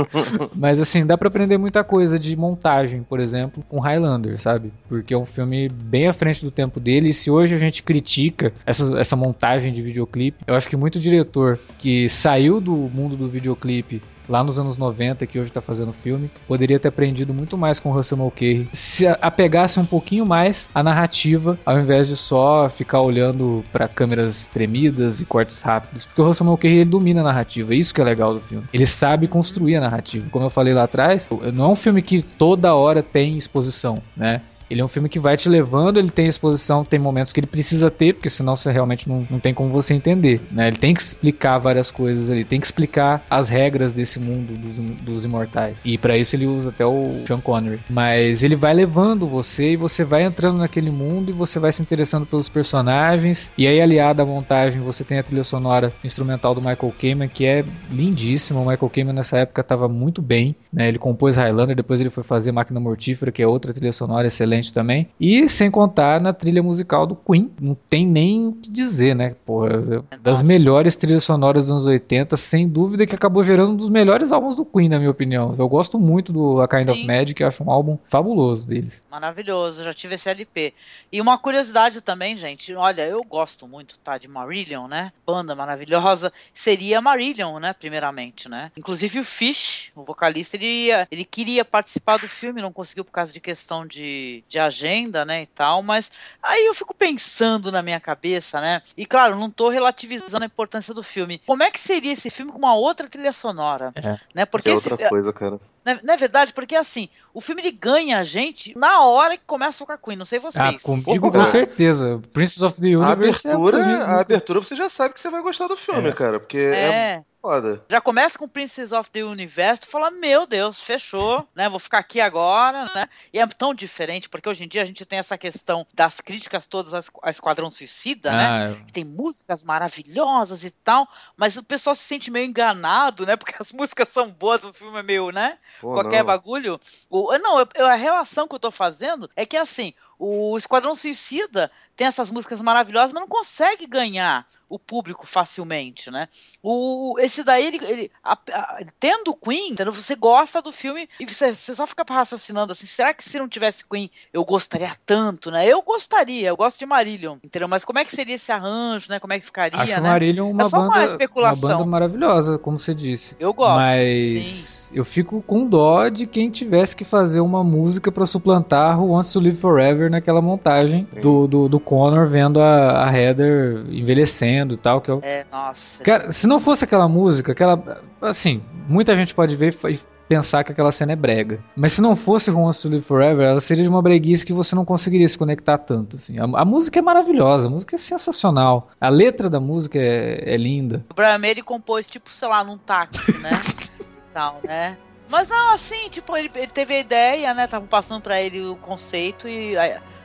mas assim, dá pra aprender muita coisa de montagem, por exemplo, com Highlander, sabe? Porque é um filme bem frente do tempo dele. E se hoje a gente critica essa, essa montagem de videoclipe, eu acho que muito diretor que saiu do mundo do videoclipe lá nos anos 90, que hoje tá fazendo filme, poderia ter aprendido muito mais com Russell Mulcahy. Se apegasse um pouquinho mais a narrativa, ao invés de só ficar olhando para câmeras tremidas e cortes rápidos. Porque o Russell Mulcahy, ele domina a narrativa, isso que é legal do filme. Ele sabe construir a narrativa. Como eu falei lá atrás, não é um filme que toda hora tem exposição, né? Ele é um filme que vai te levando, ele tem exposição, tem momentos que ele precisa ter, porque senão você realmente não, não tem como você entender, né? Ele tem que explicar várias coisas, ele tem que explicar as regras desse mundo dos, dos imortais. E para isso ele usa até o Sean Connery. Mas ele vai levando você e você vai entrando naquele mundo e você vai se interessando pelos personagens. E aí, aliado à montagem, você tem a trilha sonora instrumental do Michael Kamen, que é lindíssima. O Michael Kamen nessa época estava muito bem, né? Ele compôs Highlander, depois ele foi fazer Máquina Mortífera, que é outra trilha sonora excelente também. E sem contar na trilha musical do Queen. Não tem nem o que dizer, né? Porra, das melhores trilhas sonoras dos anos 80, sem dúvida que acabou gerando um dos melhores álbuns do Queen, na minha opinião. Eu gosto muito do A Kind Sim. of Magic, acho um álbum fabuloso deles. Maravilhoso, já tive esse LP. E uma curiosidade também, gente, olha, eu gosto muito, tá, de Marillion, né? Banda maravilhosa. Seria Marillion, né, primeiramente, né? Inclusive o Fish, o vocalista, ele, ia, ele queria participar do filme, não conseguiu por causa de questão de, de agenda, né, e tal, mas aí eu fico pensando na minha cabeça, né, e claro, não tô relativizando a importância do filme. Como é que seria esse filme com uma outra trilha sonora? É. Né, porque é esse, outra coisa, cara. Não é, não é, verdade? Porque assim, o filme ele ganha a gente na hora que começa o tocar Queen, não sei vocês. Ah, comigo com certeza. Princess of the Universe a abertura, é a abertura você já sabe que você vai gostar do filme, é. cara, porque é, é foda. Já começa com Princess of the Universe, tu fala, meu Deus, fechou, né? Vou ficar aqui agora, né? E é tão diferente, porque hoje em dia a gente tem essa questão das críticas todas a Esquadrão Suicida, né? ah, né? Que tem músicas maravilhosas e tal, mas o pessoal se sente meio enganado, né? Porque as músicas são boas, o filme é meio, né? Pô, Qualquer não. bagulho. O, não, eu, a relação que eu tô fazendo é que assim, o Esquadrão Suicida tem essas músicas maravilhosas, mas não consegue ganhar o público facilmente, né? O, esse daí, ele, ele a, a, tendo Queen, entendeu? você gosta do filme e você, você, só fica raciocinando assim, será que se não tivesse Queen eu gostaria tanto, né? Eu gostaria, eu gosto de Marillion, entendeu? Mas como é que seria esse arranjo, né? Como é que ficaria, Acho né? Marillion uma, é banda, uma, especulação. uma banda maravilhosa, como você disse. Eu gosto, Mas sim. eu fico com dó de quem tivesse que fazer uma música para suplantar Who Wants to Live Forever naquela montagem do, do, do Connor vendo a, a Heather envelhecendo e tal. Que eu... É, nossa. Cara, se não fosse aquela música, aquela. Assim, muita gente pode ver e pensar que aquela cena é brega. Mas se não fosse Wants to Live Forever, ela seria de uma breguice que você não conseguiria se conectar tanto. Assim. A, a música é maravilhosa, a música é sensacional. A letra da música é, é linda. O Brian May compôs, tipo, sei lá, num táxi, né? tal, né? Mas não, assim, tipo, ele, ele teve a ideia, né? Tava passando para ele o conceito e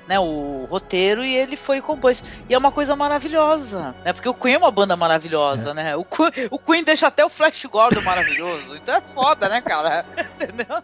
né, o roteiro e ele foi e compôs. E é uma coisa maravilhosa, né? Porque o Queen é uma banda maravilhosa, é. né? O Queen, o Queen deixa até o Flash Gordon maravilhoso. Então é foda, né, cara? Entendeu?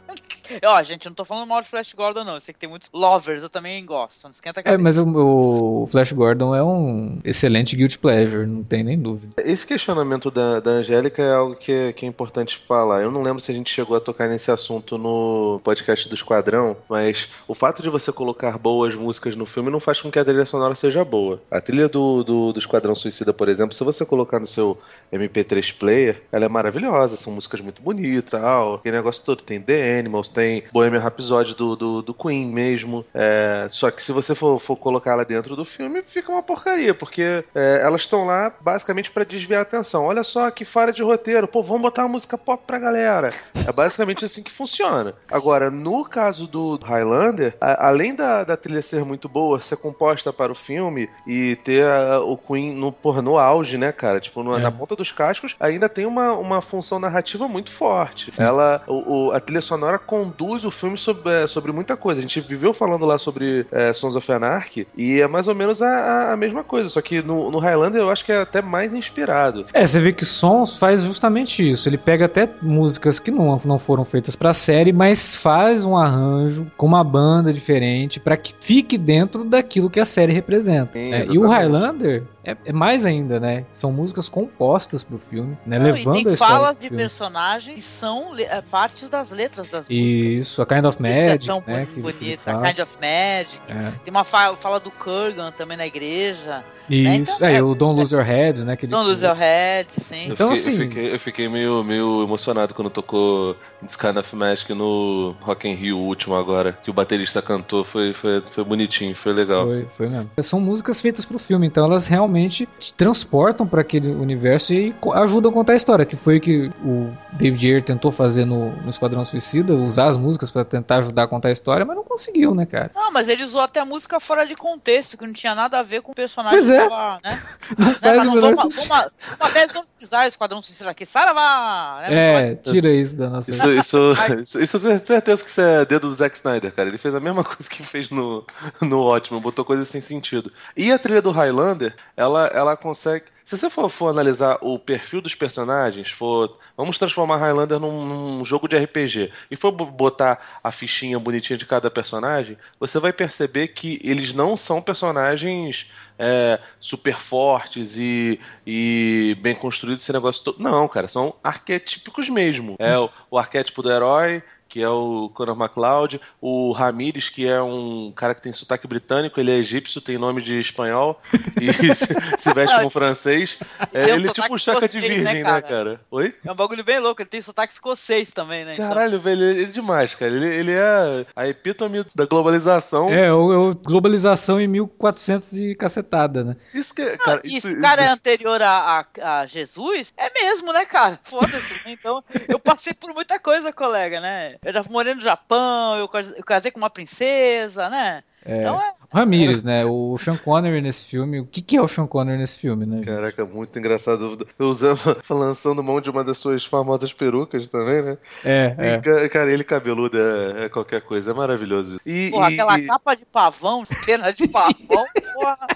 Ó, gente, eu não tô falando mal de Flash Gordon, não. Eu sei que tem muitos lovers, eu também gosto. Não esquenta a É, mas o, o, Flash Gordon é um excelente guilty pleasure, não tem nem dúvida. Esse questionamento da, da Angélica é algo que é, que é importante falar. Eu não lembro se a gente chegou a tocar nesse assunto no podcast do Esquadrão, mas o fato de você colocar boas músicas músicas no filme não faz com que a trilha sonora seja boa. A trilha do, do, do Esquadrão Suicida, por exemplo, se você colocar no seu MP3 player, ela é maravilhosa, são músicas muito bonitas tal. Aquele negócio todo. Tem The Animals, tem Bohemian Rhapsody do, do, do Queen mesmo. É, só que se você for, for colocar ela dentro do filme, fica uma porcaria, porque é, elas estão lá basicamente para desviar a atenção. Olha só que falha de roteiro. Pô, vamos botar uma música pop pra galera. É basicamente assim que funciona. Agora, no caso do Highlander, a, além da, da trilha ser muito boa, ser composta para o filme e ter a, o Queen no, porra, no auge, né, cara? Tipo, no, é. na ponta dos cascos, ainda tem uma, uma função narrativa muito forte. Sim. Ela, o, o, a trilha sonora conduz o filme sobre, é, sobre muita coisa. A gente viveu falando lá sobre é, Sons of Anarchy e é mais ou menos a, a mesma coisa, só que no, no Highlander eu acho que é até mais inspirado. É, você vê que Sons faz justamente isso. Ele pega até músicas que não, não foram feitas pra série, mas faz um arranjo com uma banda diferente para que fique dentro daquilo que a série representa. Sim, é, e o Highlander é, é mais ainda, né? São músicas compostas pro filme, né? Não, Levando e tem a história falas de personagens que são é, partes das letras das músicas. Isso, a Kind of Magic, Isso é tão né? bonito. A fala. Kind of Magic. É. Tem uma fa- fala do Kurgan também na igreja. Isso, então, é, é- o Don't Lose Your Head, né? Que ele- Don't Lose Your Head, sim. Eu Então, fiquei, assim- eu fiquei, eu fiquei meio, meio emocionado quando tocou This Kind of Magic no Rock in Rio o último agora, que o baterista cantou, foi, foi, foi bonitinho, foi legal. Foi, foi mesmo. São músicas feitas pro filme, então elas realmente te transportam para aquele universo e ajudam a contar a história, que foi o que o David Ayer tentou fazer no, no Esquadrão Suicida, usar as músicas para tentar ajudar a contar a história, mas não conseguiu, né, cara? Não, mas ele usou até a música fora de contexto, que não tinha nada a ver com o personagem Pois que é. tava, né? Não Né, faz mas o não, menor vamos, vamos, vamos até esquadrão Esquadrão Suicida aqui, Saravá! Né? É, tira isso da nossa. Isso, isso, isso, isso eu tenho certeza que isso é dedo do Zack Snyder, cara. Ele fez a mesma coisa que fez no, no Ótimo, botou coisas sem sentido. E a trilha do Highlander, ela, ela consegue. Se você for, for analisar o perfil dos personagens, for. Vamos transformar Highlander num, num jogo de RPG e for bo- botar a fichinha bonitinha de cada personagem, você vai perceber que eles não são personagens é, super fortes e, e bem construídos, esse negócio todo. Não, cara, são arquetípicos mesmo. É o, o arquétipo do herói, que é o Conor McLeod, o Ramirez, que é um cara que tem sotaque britânico, ele é egípcio, tem nome de espanhol e se, se veste como francês. É, ele é tipo um chaca de né, virgem, né, cara? cara? Oi? É um bagulho bem louco, ele tem sotaque escocês também, né? Então- Caralho, velho, ele é demais, cara. Ele, ele é a epítome da globalização. É, o, o globalização em 1400 e cacetada, né? Isso que, cara, E isso, se o cara é anterior a, a- a Jesus, é mesmo, né, cara? Foda-se. né? Então, eu passei por muita coisa, colega, né? Eu já morei no Japão, eu eu casei com uma princesa, né? Então é. O Ramirez, né? O Sean Connery nesse filme. O que, que é o Sean Connery nesse filme, né? gente? Caraca, muito engraçado. Usando, lançando mão de uma das suas famosas perucas também, né? É, E, é. ca- cara, ele cabeludo é, é qualquer coisa, é maravilhoso. E, Porra, e- aquela e- capa de pavão, cena de pavão, porra.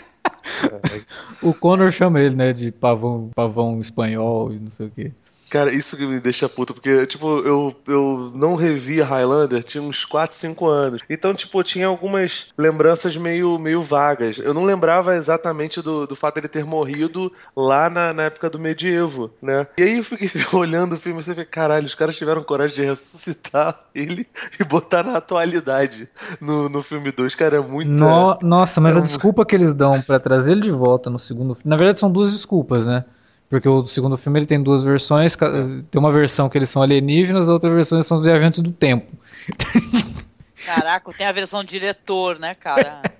O Connor chama ele, né? De pavão, pavão espanhol e não sei o quê. Cara, isso que me deixa puto, porque, tipo, eu, eu não revia Highlander tinha uns 4, 5 anos. Então, tipo, tinha algumas lembranças meio, meio vagas. Eu não lembrava exatamente do, do fato dele ter morrido lá na, na época do medievo, né? E aí eu fiquei olhando o filme e vê, caralho, os caras tiveram coragem de ressuscitar ele e botar na atualidade no, no filme 2. Cara, é muito. No- nossa, mas é a desculpa que eles dão pra trazer ele de volta no segundo filme. Na verdade, são duas desculpas, né? Porque o segundo filme ele tem duas versões. ca- Tem uma versão que eles são alienígenas, a outra versão eles são viajantes do tempo. Caraca, tem a versão diretor, né, cara?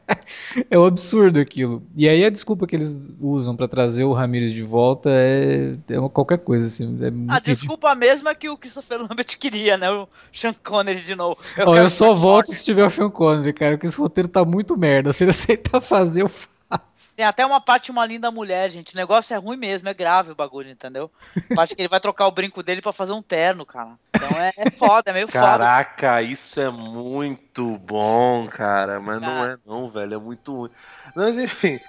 É um absurdo aquilo. E aí a desculpa que eles usam pra trazer o Ramirez de volta é, é uma- qualquer coisa, assim. É muito A desculpa mesma que o Christopher Lambert queria, né? O Sean Connery de novo. Ó, quero eu só volto forte. se tiver o Sean Connery, cara, porque esse roteiro tá muito merda. Se ele aceitar fazer, eu faço. Tem até uma parte uma linda mulher, gente. O negócio é ruim mesmo, é grave o bagulho, entendeu? A parte que ele vai trocar o brinco dele pra fazer um terno, cara. Então é, é foda, é meio foda. Caraca, isso é muito bom, cara. Mas não Cara. é não, velho. É muito ruim. Mas enfim.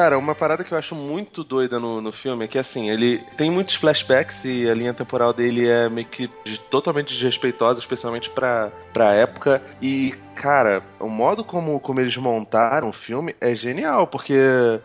Cara, uma parada que eu acho muito doida no, no filme é que, assim, ele tem muitos flashbacks e a linha temporal dele é meio que totalmente desrespeitosa, especialmente pra, pra época. E, cara, o modo como, como eles montaram o filme é genial, porque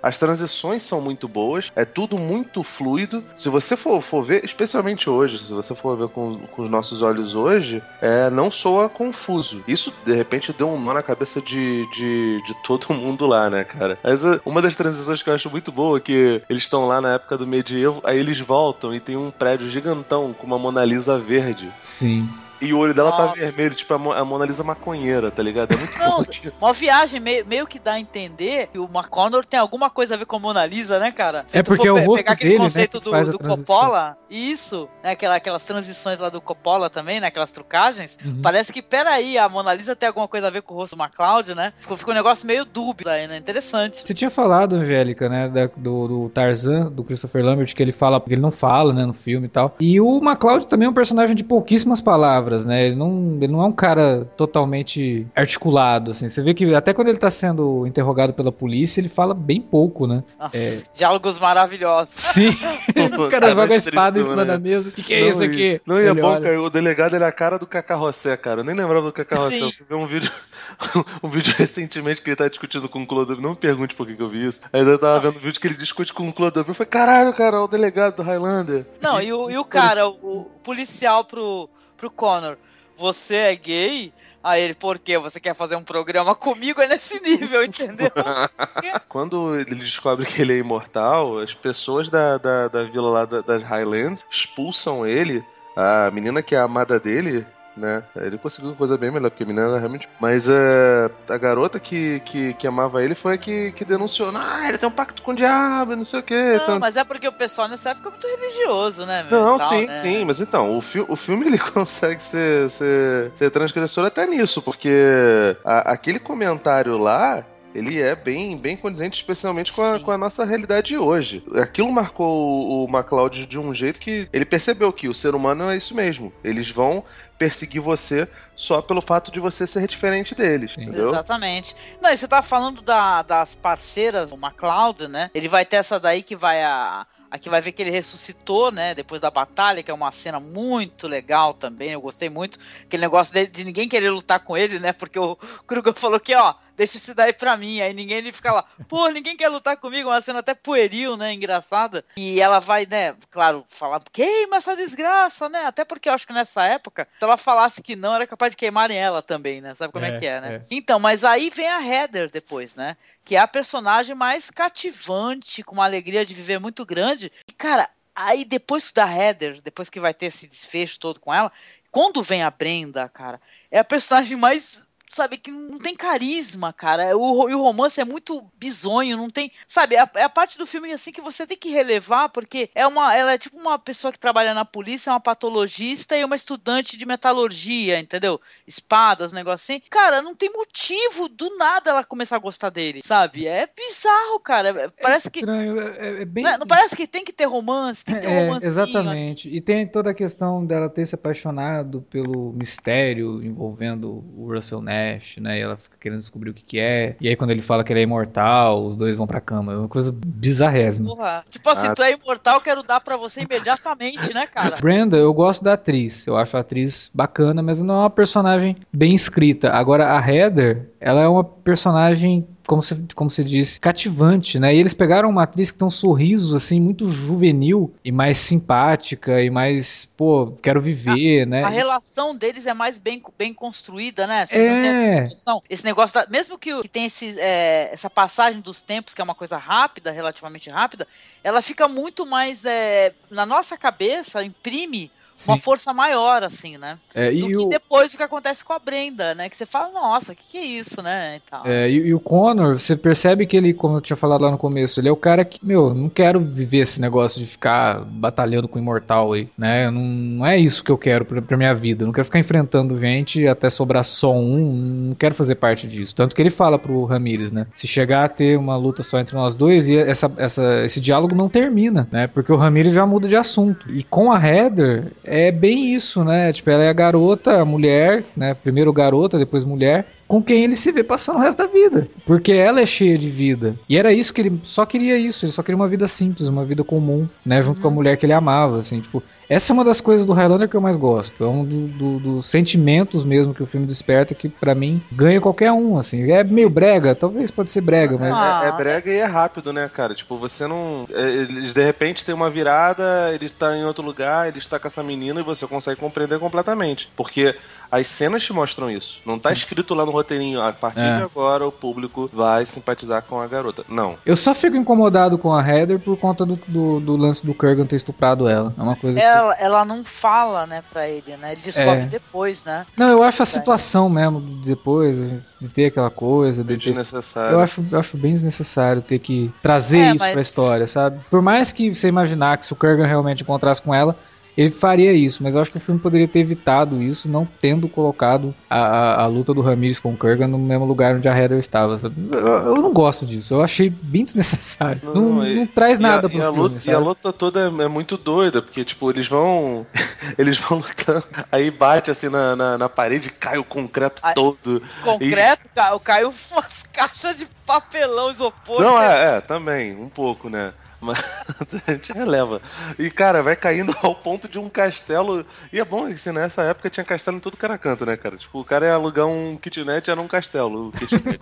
as transições são muito boas, é tudo muito fluido. Se você for, for ver, especialmente hoje, se você for ver com, com os nossos olhos hoje, é, não soa confuso. Isso, de repente, deu um nó na cabeça de, de, de todo mundo lá, né, cara? Mas uh, uma das transições que eu acho muito boa que eles estão lá na época do medievo, aí eles voltam e tem um prédio gigantão com uma Mona Lisa verde. Sim. E o olho dela tá Nossa. vermelho, tipo a, Mo- a Mona Lisa maconheira, tá ligado? É muito Não, aquilo. Uma viagem meio, meio que dá a entender que o McConnor tem alguma coisa a ver com a Mona Lisa, né, cara? Se É porque é o rosto pegar aquele dele, né, conceito que do, faz a do transição. Coppola, isso, né, aquela, aquelas transições lá do Coppola também, né, aquelas trucagens, Uhum. parece que, peraí, a Mona Lisa tem alguma coisa a ver com o rosto do McCloud, né? Ficou, ficou um negócio meio dúbio aí, né? Interessante. Você tinha falado, Angélica, né, da- do, do Tarzan, do Christopher Lambert, que ele fala, porque ele não fala, né, no filme e tal. E o MacLeod também é um personagem de pouquíssimas palavras. Palavras, né? Ele não, ele não é um cara totalmente articulado, assim. Você vê que até quando ele tá sendo interrogado pela polícia, ele fala bem pouco, né? Nossa, Diálogos maravilhosos. Sim. o cara joga a espada em cima né? da mesa. O que, que é Não, isso aqui? Não, e é bom, cara. O delegado ele é a cara do Cacá Rossé, cara. Eu nem lembrava do Cacá Rossé. Eu ver um vídeo, um vídeo recentemente que ele tá discutindo com o Clodovil. Não me pergunte por que, que eu vi isso. Aí eu tava vendo um vídeo que ele discute com o Clodovil. Eu falei, caralho, cara, é o delegado do Highlander. Não, e o, e o cara, o policial pro, pro Connor, você é gay? Aí ele, por quê? Você quer fazer um programa comigo? É nesse nível, entendeu? Quando ele descobre que ele é imortal, as pessoas da, da, da vila lá da- das Highlands expulsam ele. A menina que é amada dele, né? Ele conseguiu uma coisa bem melhor, porque a menina era realmente. Mas é, a garota que, que, que amava ele foi a que, que denunciou. Ah, ele tem um pacto com o diabo, não sei o quê. Não, então- mas é porque o pessoal nessa época é muito religioso, né? meu, Não, tal, sim, né? sim, mas então, o, fi o filme ele consegue ser, ser, ser transgressor até nisso, porque a- aquele comentário lá. Ele é bem, bem condizente, especialmente com a, com a nossa realidade de hoje. Aquilo marcou o, o MacLeod de um jeito que ele percebeu que o ser humano é isso mesmo. Eles vão perseguir você só pelo fato de você ser diferente deles, Sim. entendeu? Exatamente. Não, e você tá falando da- das parceiras, o McLeod, né? Ele vai ter essa daí que vai a. Aqui vai ver que ele ressuscitou, né? Depois da batalha, que é uma cena muito legal também. Eu gostei muito. Aquele negócio de, de ninguém querer lutar com ele, né? Porque o Kruger falou que, ó, deixa isso daí pra mim. Aí ninguém ele fica lá, pô, ninguém quer lutar comigo. Uma cena até pueril, né? Engraçada. E ela vai, né, claro, falar, queima essa desgraça, né? Até porque eu acho que nessa época, se ela falasse que não, era capaz de queimarem ela também, né? Sabe como é, É, que é, né? é. Então, mas aí vem a Heather depois, né? Que é a personagem mais cativante, com uma alegria de viver muito grande. E, cara, aí depois da Heather, depois que vai ter esse desfecho todo com ela, quando vem a Brenda, cara, é a personagem mais. Sabe, que não tem carisma, cara. O, e o romance é muito bizonho, não tem. Sabe, é a, é a parte do filme assim que você tem que relevar, porque é uma, ela é tipo uma pessoa que trabalha na polícia, é uma patologista e uma estudante de metalurgia, entendeu? Espadas, um negócio assim. Cara, não tem motivo do nada ela começar a gostar dele, sabe? É bizarro, cara. É- Parece é que. estranho, é, é bem... Não, não parece que tem que ter romance, tem que ter É, romance. exatamente. E tem toda a questão dela ter se apaixonado pelo mistério envolvendo o Russell Né? E ela fica querendo descobrir o que, que é. E aí, quando ele fala que ele é imortal, os dois vão pra cama. É uma coisa bizarrésima. Porra. Tipo assim, Ah. tu é imortal, eu quero dar pra você imediatamente, né, cara? Brenda, eu gosto da atriz. Eu acho a atriz bacana, mas não é uma personagem bem escrita. Agora, a Heather, ela é uma personagem, como se, como se diz, cativante, né? E eles pegaram uma atriz que tem um sorriso, assim, muito juvenil e mais simpática e mais, pô, quero viver, né? A relação deles é mais bem, bem construída, né? Vocês não têm essa É. Esse negócio, da- mesmo que, que tem esse, é, essa passagem dos tempos, que é uma coisa rápida, relativamente rápida, ela fica muito mais. é, na nossa cabeça, imprime uma Sim. força maior, assim, né? É, Do e, que o, depois do que acontece com a Brenda, né? Que você fala, nossa, o que, que é isso, né? E é, e, e o Connor, você percebe que ele, como eu tinha falado lá no começo, ele é o cara que, meu, não quero viver esse negócio de ficar batalhando com o imortal aí, né? Não, não é isso que eu quero pra, pra minha vida. Eu não quero ficar enfrentando gente até sobrar só um. Não quero fazer parte disso. Tanto que ele fala pro Ramirez, né? Se chegar a ter uma luta só entre nós dois, e essa, essa, esse diálogo não termina, né? Porque o Ramirez já muda de assunto. E com a Heather, é bem isso, né? Tipo, ela é a garota, a mulher, né? Primeiro garota, depois mulher com quem ele se vê passando o resto da vida. Porque ela é cheia de vida. E era isso que ele só queria isso, ele só queria uma vida simples, uma vida comum, né? Junto com a mulher que ele amava, assim, tipo. Essa é uma das coisas do Highlander que eu mais gosto. É um do- do- dos sentimentos mesmo que o filme desperta que pra mim ganha qualquer um, assim. É meio brega, talvez pode ser brega, mas Ah. É, é brega e é rápido, né, cara? Tipo, você não. é, Eles de repente têm uma virada, ele está em outro lugar, ele está com essa menina e você consegue compreender completamente. Porque as cenas te mostram isso. Não tá Sim. escrito lá no roteirinho, a partir É. de agora o público vai simpatizar com a garota. Não. eu só fico incomodado com a Heather por conta do, do, do lance do Kurgan ter estuprado ela. É uma coisa que... Ela, ela não fala, né, pra ele, né? Ele descobre É. depois, né? Não, eu acho a situação mesmo, depois, de ter aquela coisa, de ter Desnecessário. Eu acho, eu acho bem desnecessário ter que trazer É, isso mas- pra história, sabe? Por mais que você imaginar que se o Kurgan realmente encontrasse com ela, ele faria isso, mas eu acho que o filme poderia ter evitado isso, não tendo colocado a, a, a luta do Ramirez com o Kurgan no mesmo lugar onde a Heather estava. Sabe? Eu, eu, não gosto disso, eu achei bem desnecessário. Não, não, não, não traz nada a, pro e filme. Luta, e a luta toda é, é, muito doida, porque, tipo, eles vão. eles vão lutando, aí bate assim na, na, na parede, cai o concreto aí, todo. Concreto? E... Caiu umas caixas de papelão isopor. Não, é, é, também, um pouco, né? Mas a gente releva. E, cara, vai caindo ao ponto de um castelo. E é bom que assim, nessa época tinha castelo em todo cara canto, né, cara? Tipo, o cara ia alugar um kitnet era um castelo.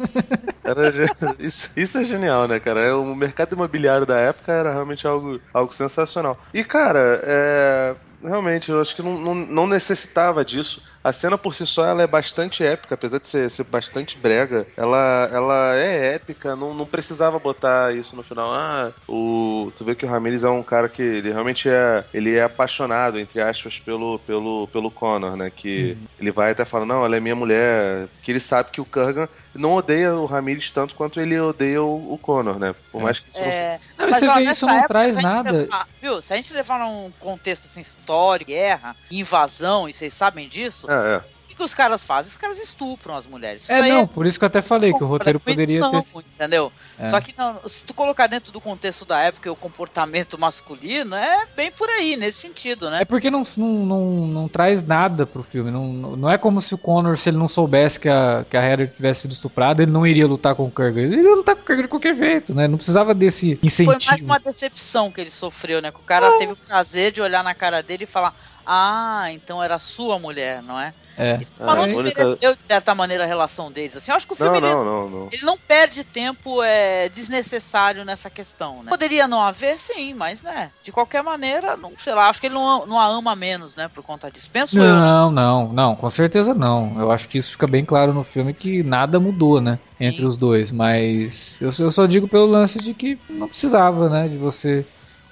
era, isso, isso é genial, né, cara? É, o mercado imobiliário da época era realmente algo, algo sensacional. E, cara, é realmente, eu acho que não, não, não, necessitava disso. A cena por si só ela é bastante épica, apesar de ser, ser bastante brega. Ela, ela é épica, não, não precisava botar isso no final. Ah, o, tu vê que o Ramirez é um cara que ele realmente é, ele é apaixonado, entre aspas, pelo, pelo, pelo Connor, né? Que uhum. ele vai até falar, não, ela é minha mulher. Que ele sabe que o Kurgan não odeia o Ramirez tanto quanto ele odeia o, o Connor, né? Por mais que isso é... não... não você vê, isso não traz nada. Levar, viu? Se a gente levar num contexto assim, história, guerra, invasão, e vocês sabem disso, é, é que, que os caras fazem? Os caras estupram as mulheres. Isso é, não, é... por isso que eu até falei que o roteiro poderia não, ter. Entendeu? É. Só que não, se tu colocar dentro do contexto da época o comportamento masculino, é bem por aí, nesse sentido, né? É porque não, não, não, não traz nada pro filme. Não, não é como se o Connor, se ele não soubesse que a, que a Heather tivesse sido estuprada, ele não iria lutar com o Kurgan. Ele iria lutar com o Kurgan de qualquer jeito, né? Não precisava desse incentivo. Foi mais uma decepção que ele sofreu, né? Que o cara não. teve o prazer de olhar na cara dele e falar ah, então era sua mulher, não é? É. Mas não desmereceu, de certa maneira, a relação deles. Assim, eu acho que o filme não, ele, não, não, ele não perde tempo é, desnecessário nessa questão, né? Poderia não haver, sim, mas, né, de qualquer maneira, não, sei lá, acho que ele não, não a ama menos, né, por conta disso. Penso não, eu. Não, não, não, com certeza não. Eu acho que isso fica bem claro no filme que nada mudou, né, entre sim. os dois. Mas eu, eu só digo pelo lance de que não precisava, né, de você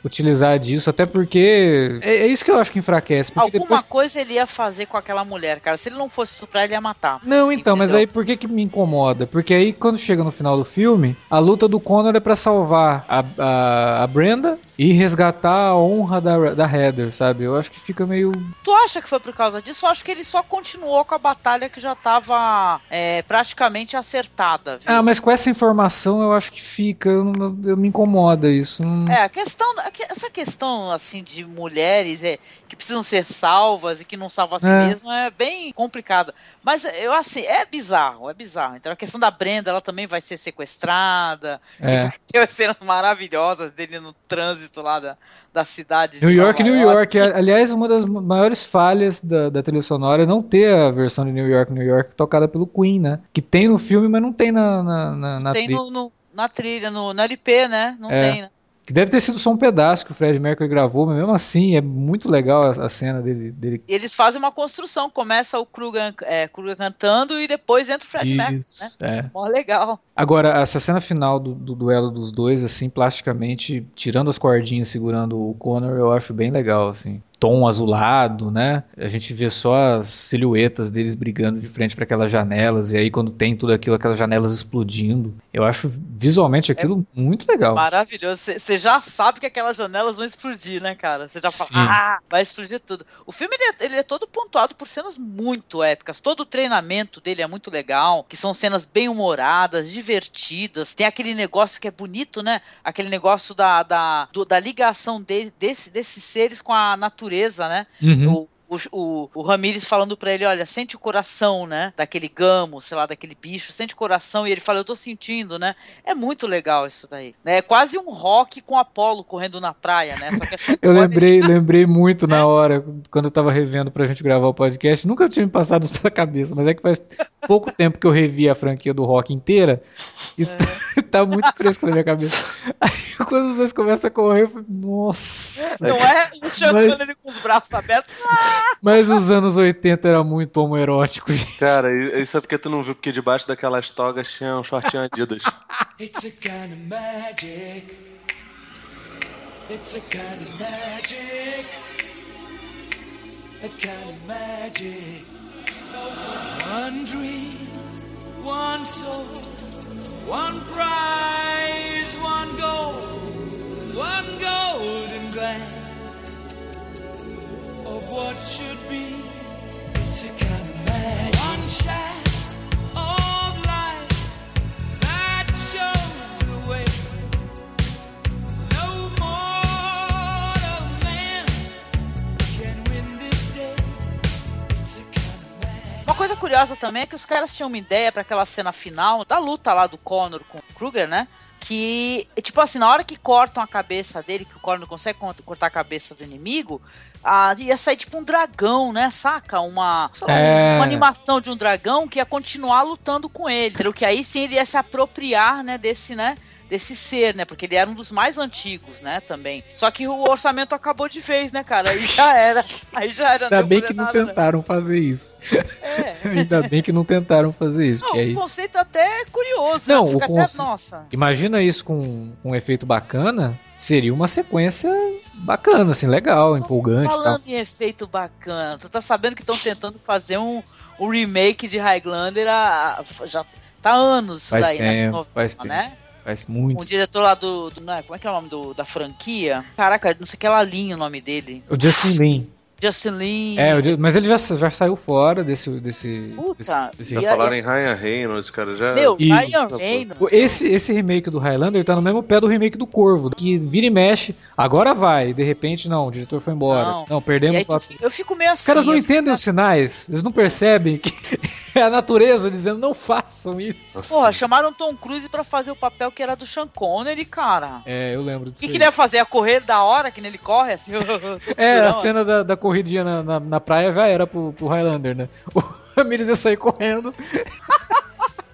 utilizar disso, até porque é, é, isso que eu acho que enfraquece. Alguma depois... coisa ele ia fazer com aquela mulher, cara. Se ele não fosse estuprar, ele ia matar. Não, então, entendeu? mas aí por que que me incomoda? Porque aí quando chega no final do filme, a luta do Connor é para salvar a, a, a Brenda e resgatar a honra da, da Heather, sabe? Eu acho que fica meio. Tu acha que foi por causa disso? Eu acho que ele só continuou com a batalha que já tava é, praticamente acertada. Viu? Ah, mas com essa informação eu acho que fica. Eu, eu, eu me incomoda isso. Não... É, a questão. Essa questão, assim, de mulheres é, que precisam ser salvas e que não salvam a si é. mesmas é bem complicada. Mas eu assim, é bizarro, é bizarro. Então a questão da Brenda, ela também vai ser sequestrada. É. Tem cenas maravilhosas dele no trânsito lá da, da cidade. New York, New York. Aliás, uma das maiores falhas da, da trilha sonora é não ter a versão de New York, New York tocada pelo Queen, né? Que tem no filme, mas não tem na, na, na, na tem trilha. No, no, na trilha, no, no LP, né? Não é. tem, né? Que deve ter sido só um pedaço que o Fred Mercury gravou, mas mesmo assim é muito legal a, a cena dele, dele. Eles fazem uma construção, começa o Kruger, é, Kruger cantando e depois entra o Fred Isso, Mercury, né? É. Mó legal. Agora, essa cena final do, do, duelo dos dois, assim, plasticamente, tirando as cordinhas segurando o Connor, eu acho bem legal, assim tom azulado, né? A gente vê só as silhuetas deles brigando de frente para aquelas janelas e aí quando tem tudo aquilo, aquelas janelas explodindo. Eu acho visualmente aquilo é muito legal. Maravilhoso. Você já sabe que aquelas janelas vão explodir, né, cara? Você já fala, Sim. ah, vai explodir tudo. O filme ele é, ele é, todo pontuado por cenas muito épicas. Todo o treinamento dele é muito legal, que são cenas bem humoradas, divertidas. Tem aquele negócio que é bonito, né? Aquele negócio da, da, do, da ligação de, desse, desses seres com a natureza natureza, né? Uhum. O, o, o, o Ramires falando para ele, olha, sente o coração, né? Daquele gamo, sei lá, daquele bicho, sente o coração. E ele fala, eu tô sentindo, né? É muito legal isso daí. Né? É quase um rock com Apolo correndo na praia, né? É eu lembrei, ele... lembrei muito na hora, quando eu tava revendo pra gente gravar o podcast. Nunca tinha me passado isso pela cabeça, mas é que faz pouco tempo que eu revi a franquia do rock inteira. E é. tá muito fresco na minha cabeça. Aí quando os dois começam a correr, eu falei, nossa. Não é? Luciano mas... ele com os braços abertos. Ah! Mas os anos 80 era muito homoerótico, gente. Cara, isso é porque tu não viu, porque debaixo daquelas togas tinha um shortinho Adidas. It's a kind of magic. It's a kind of magic. A kind of magic. One dream, one soul, one prize, one goal, one golden glance. Of what should be. It's a kind of magic. One shot of light that shows the way. No mortal man can win this day. It's a kind of magic. Uma coisa curiosa também é que os caras tinham uma ideia pra aquela cena final da luta lá do Connor com o Kruger, né? Que, tipo assim, na hora que cortam a cabeça dele, que o Connor consegue con- cortar a cabeça do inimigo, ah, ia sair tipo um dragão, né? Saca? Uma, lá, É. uma animação de um dragão que ia continuar lutando com ele. Entendeu? Que aí sim ele ia se apropriar, né, desse, né? Desse ser, né? Porque ele era um dos mais antigos, né? Também. Só que o orçamento acabou de vez, né, cara? Aí já era. Aí já era. Ainda bem que não nada, né? tentaram fazer isso. É. Ainda bem que não tentaram fazer isso. Não, aí... o conceito até é curioso. Não, né? O conce- até, nossa. Imagina isso com com um efeito bacana, seria uma sequência bacana, assim, legal, empolgante. Falando em efeito bacana, tu tá sabendo que estão tentando fazer um, um remake de Highlander há, há- já tá anos Faz daí, nessa tempo, novela, faz tempo. Faz Um muito. diretor lá do, do né, como é que é o nome do, da franquia? Caraca, não sei que lá linha o nome dele. O Justin Lin. Justin Lin. É, o mas ele já, já saiu fora desse. desse, Puta, desse, desse e Já falaram em Ryan Reynolds, cara, já... Meu, Isso. Ryan Reynolds. Esse, esse remake do Highlander tá no mesmo pé do remake do Corvo, que vira e mexe, agora vai, de repente não, o diretor foi embora. Não. Não, E perdemos aí o eu fico meio assim. Os caras não eu entendem fico- os sinais, eles não percebem que é a natureza dizendo não façam isso. Porra, chamaram Tom Cruise pra fazer o papel que era do Sean Connery, cara. É, eu lembro O disso. que, aí. que ele ia fazer? A correr da hora que ele corre assim? É, a Não, cena da, da corridinha na, na, na praia já era pro, pro Highlander, né? O Ramirez ia sair correndo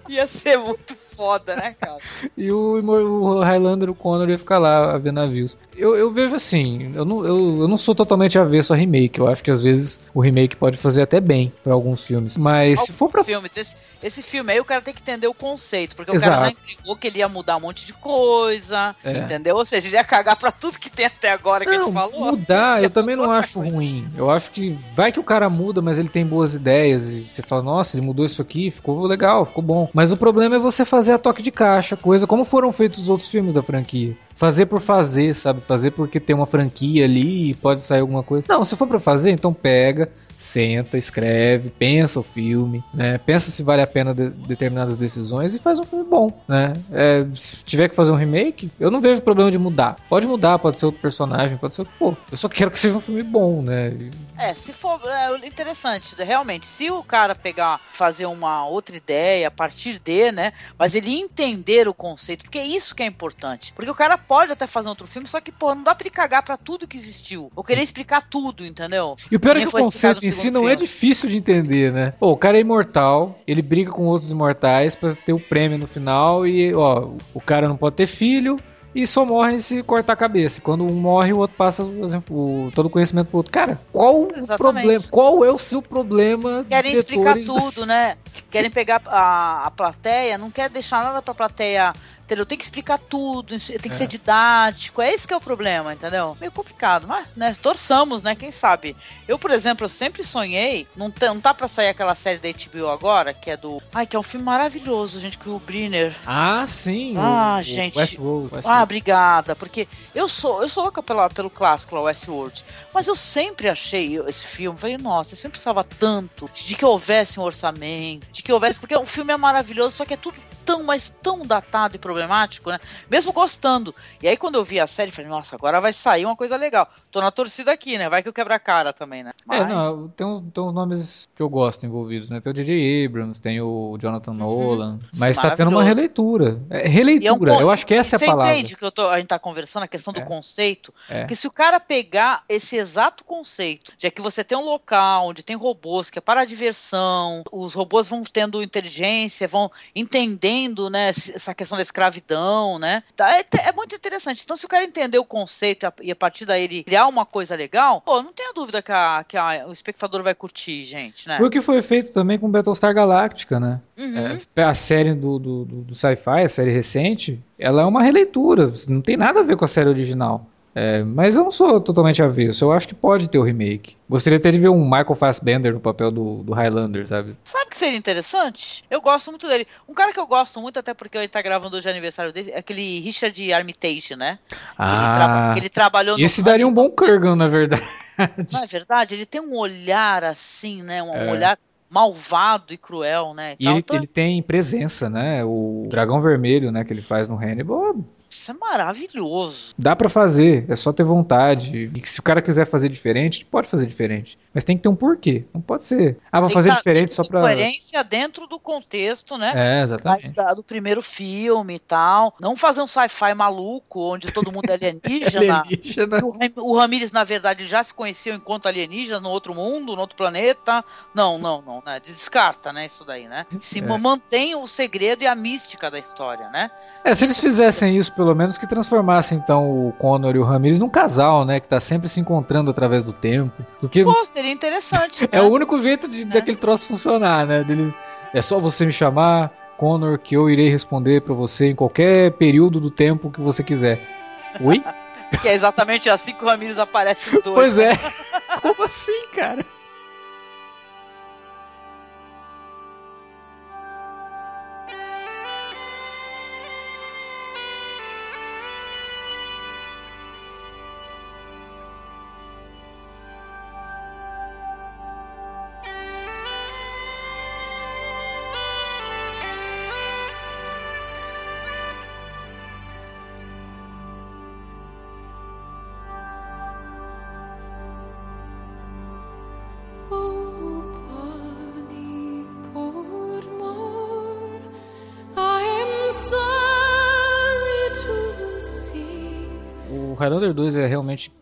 Ia ser muito foda, né, cara? e o, o Highlander, o Connor, ia ficar lá a ver navios. Eu, eu vejo assim, eu não, eu, eu não sou totalmente avesso a remake. Eu acho que às vezes o remake pode fazer até bem pra alguns filmes. Mas se for pra. filmes, esse, esse filme aí o cara tem que entender o conceito, porque o Exato. cara já entregou que ele ia mudar um monte de coisa, É. entendeu? Ou seja, ele ia cagar pra tudo que tem até agora que a Não, gente falou. mudar, eu também não acho coisa. ruim. Eu acho que vai que o cara muda, mas ele tem boas ideias. E você fala, nossa, ele mudou isso aqui, ficou legal, ficou bom. Mas o problema é você fazer a toque de caixa, coisa como foram feitos os outros filmes da franquia. Fazer por fazer, sabe? Fazer porque tem uma franquia ali e pode sair alguma coisa. Não, se for pra fazer, então pega, senta, escreve, pensa o filme, né? Pensa se vale a pena de- determinadas decisões e faz um filme bom, né? É, se tiver que fazer um remake, eu não vejo problema de mudar. Pode mudar, pode ser outro personagem, pode ser o que for. Eu só quero que seja um filme bom, né? É, se for é, interessante, realmente, se o cara pegar, fazer uma outra ideia a partir de, né, mas ele entender o conceito, porque é isso que é importante. Porque o cara pode até fazer outro filme, só que, pô, não dá pra ele cagar pra tudo que existiu. Ou querer explicar tudo, entendeu? E o pior é que o conceito em si não é difícil de entender, né? Pô, o cara é imortal, ele briga com outros imortais pra ter o prêmio no final e, ó, o cara não pode ter filho e só morre se cortar a cabeça. Quando um morre, o outro passa o- todo o conhecimento pro outro. Cara, qual o Exatamente. problema? Qual é o seu problema? Querem explicar tudo, né? Querem pegar a, a plateia, não quer deixar nada pra plateia. Entendeu? Tem que explicar tudo, tem que É. ser didático. É esse que é o problema, entendeu? Meio complicado, mas, né? Torçamos, né? Quem sabe? Eu, por exemplo, eu sempre sonhei. Não, tá- não tá pra sair aquela série da HBO agora, que é do. Ai, que é um filme maravilhoso, gente, que o Briner. Ah, sim. Ah, o gente. Westworld, Ah, Westworld. obrigada, porque eu sou, eu sou louca pela, pelo clássico lá, Westworld, mas eu sempre achei esse filme, falei, nossa, esse filme precisava tanto de que houvesse um orçamento, de que houvesse, porque o filme é maravilhoso, só que é tudo tão, mas tão datado e problemático, né? Mesmo gostando. E aí quando eu vi a série, falei, nossa, agora vai sair uma coisa legal. Tô na torcida aqui, né? Vai que eu quebra a cara também, né? É, não, tem uns, tem uns nomes que eu gosto envolvidos, né? Tem o J.J. Abrams, tem o Jonathan Nolan, mas tá tendo uma Uhum. releitura. É, E é um releitura, eu acho que essa é Você a palavra. entende que eu tô, a gente tá conversando, a questão do É. conceito? É. Que se o cara pegar esse exato conceito, de que você tem um local onde tem robôs, que é para a diversão, os robôs vão tendo inteligência, vão entendendo, né, essa questão da escravidão, né? Tá, É, é muito interessante. Então, se o cara entender o conceito e a- e a partir daí ele criar uma coisa legal, pô, não tenha dúvida que, a- que a- o espectador vai curtir, gente, né? Foi o que foi feito também com Battlestar Galactica, né? Uhum. É, a série do, do, do, do sci-fi, a série recente, ela é uma releitura, não tem nada a ver com a série original. É, mas eu não sou totalmente avesso, eu acho que pode ter o remake. Gostaria até de ver um Michael Fassbender no papel do, do Highlander, sabe? Sabe o que seria interessante? Eu gosto muito dele. Um cara que eu gosto muito, até porque ele tá gravando hoje aniversário dele, é aquele Richard Armitage, né? ele, traba- ele trabalhou no Ah, esse daria um bom Kurgan, na verdade. Não é verdade? Ele tem um olhar assim, né? Um É. olhar malvado e cruel, né? E Então, ele, tô- ele tem presença, né? O dragão vermelho, né, que ele faz no Hannibal, Isso é maravilhoso. dá pra fazer, é só ter vontade. E se o cara quiser fazer diferente, pode fazer diferente. Mas tem que ter um porquê. Não pode ser. Ah, vou Tem fazer tá- diferente só pra. Coerência dentro do contexto, né? É, exatamente. da- do primeiro filme e tal. Não fazer um sci-fi maluco, onde todo mundo é alienígena. Alienígena. O, o na verdade, já se conheceu enquanto alienígena no outro mundo, no outro planeta. Não, não, não, né? Descarta, né? Isso daí, né? Se É. mantém o segredo e a mística da história, né? É, se eles fizessem isso, pelo menos que transformassem então o Connor e o Ramirez num casal, né? Que tá sempre se encontrando através do tempo. Porque Pô, seria interessante. é né? o único jeito de, Né? daquele troço funcionar, né? Dele, é só você me chamar, Connor, que eu irei responder pra você em qualquer período do tempo que você quiser. Oi? Que é exatamente assim que o Ramirez aparece no. Pois é. Como assim, cara?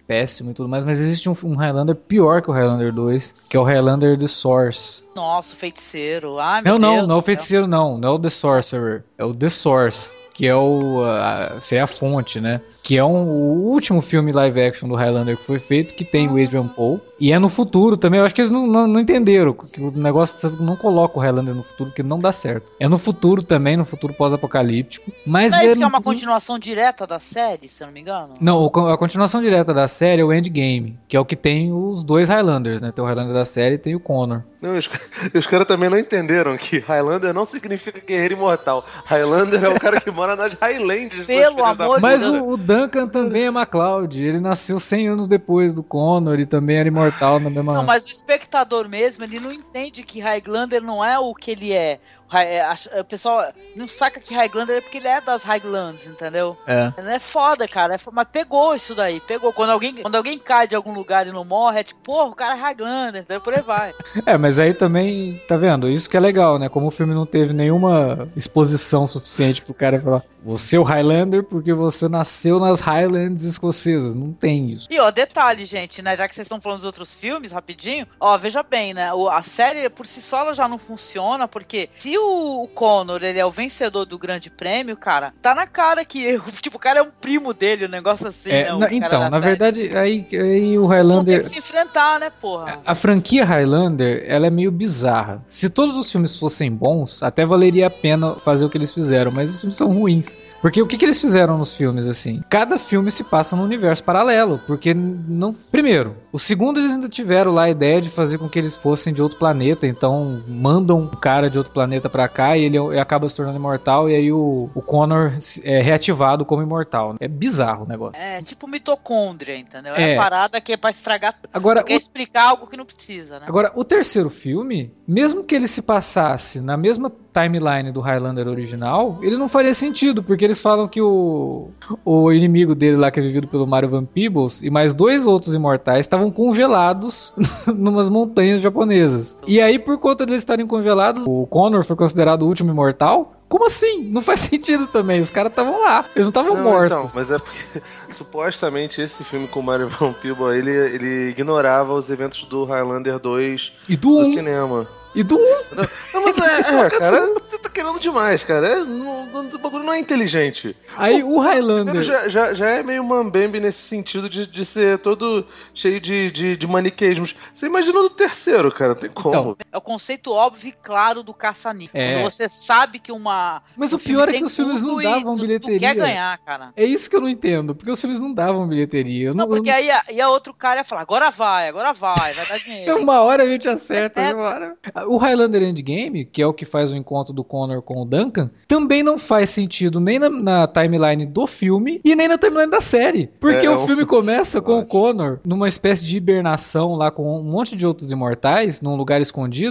Péssimo e tudo mais, mas existe um, um Highlander pior que o Highlander 2, que é o Highlander The Source. Nossa, o feiticeiro. Ai, meu Não, não, Deus não é o do céu. feiticeiro, não. Não é o The Sorcerer. É o The Source, que é o. A, seria a fonte, né? Que é um, o último filme live action do Highlander que foi feito, que tem o Adrian Paul. E é no futuro também. Eu acho que eles não, não, não entenderam. Que o negócio não coloca o Highlander no futuro, porque não dá certo. É no futuro também, no futuro pós-apocalíptico. Mas é isso que é uma continuação direta da série, se eu não me engano? Não, a continuação direta da série é o Endgame, que é o que tem os dois Highlanders, né? Tem o Highlander da série e tem o Connor. Não, os, os caras também não entenderam que Highlander não significa guerreiro imortal. Highlander é o cara que mora nas Highlands. Pelo amor de Mas Deus. o, o Duncan também é MacLeod. Ele nasceu 100 anos depois do Connor e também era imortal na mesma. Não, mas o espectador mesmo, ele não entende que Highlander não é o que ele é. É, O pessoal não saca que Highlander é porque ele é das Highlands, entendeu? É. É foda, cara. É mas pegou isso daí, pegou. Quando alguém, quando alguém cai de algum lugar e não morre, é tipo, porra, o cara é Highlander, entendeu? Por aí vai. É, mas aí também, tá vendo? Isso que é legal, né? Como o filme não teve nenhuma exposição suficiente pro cara falar, você é o Highlander porque você nasceu nas Highlands escocesas. Não tem isso. E ó, detalhe, gente, né? Já que vocês estão falando dos outros filmes, rapidinho, ó, veja bem, né? a série por si só ela já não funciona, porque se o, Connor ele é o vencedor do grande prêmio, cara, tá na cara que tipo, o cara é um primo dele, um negócio assim, É, né? na- então, na série. verdade, aí, aí o Eles vão ter Highlander. que se enfrentar, né, porra? A franquia Highlander, ela é meio bizarra. Se todos os filmes fossem bons, até valeria a pena fazer o que eles fizeram, mas os filmes são ruins. Porque o que, que eles fizeram nos filmes, assim? Cada filme se passa num universo paralelo, porque não... Primeiro, o segundo eles ainda tiveram lá a ideia de fazer com que eles fossem de outro planeta, então mandam um cara de outro planeta pra cá e ele ele acaba se tornando imortal e aí o, o Connor é reativado como imortal. É bizarro o negócio. É tipo mitocôndria, entendeu? É, É. a parada que é pra estragar tudo. Agora, Quer o explicar algo que não precisa, né? Agora, o terceiro filme, mesmo que ele se passasse na mesma timeline do Highlander original, ele não faria sentido, porque eles falam que o, o inimigo dele lá, que é vivido pelo Mario Van Peebles, e mais dois outros imortais estavam congelados numas montanhas japonesas. E aí, por conta deles estarem congelados, o Connor foi considerado o último imortal? Como assim? Não faz sentido também. Os caras estavam lá. Eles não estavam Não, mortos. Então, mas é porque supostamente esse filme com o Mario Van Peebles, ele, ele ignorava os eventos do Highlander 2 E do do 1. cinema. E do 1. Não, mas é, é, cara, você tá querendo demais, cara. É, não, o bagulho não é inteligente. Aí o Primeiro, Highlander. já, já, já é meio mambembe nesse sentido de, de ser todo cheio de, de, de maniqueísmos. Você imagina do terceiro, cara, não tem como. Então, é o conceito óbvio e claro do caça-níquel. É. Quando você sabe que uma. Mas o pior é que os filmes não davam tu- bilheteria. Tu quer ganhar, cara. É isso que eu não entendo, porque os filmes não davam bilheteria. Eu Não, porque aí ia, ia outro cara ia falar, agora vai, agora vai, vai dar dinheiro. Uma hora a gente acerta, É. uma hora. O Highlander Endgame, que é o que faz o encontro do Connor com o Duncan, também não faz sentido nem na, na timeline do filme e nem na timeline da série. Porque É, o é filme começa com o. Connor numa espécie de hibernação lá com um monte de outros imortais, num lugar escondido.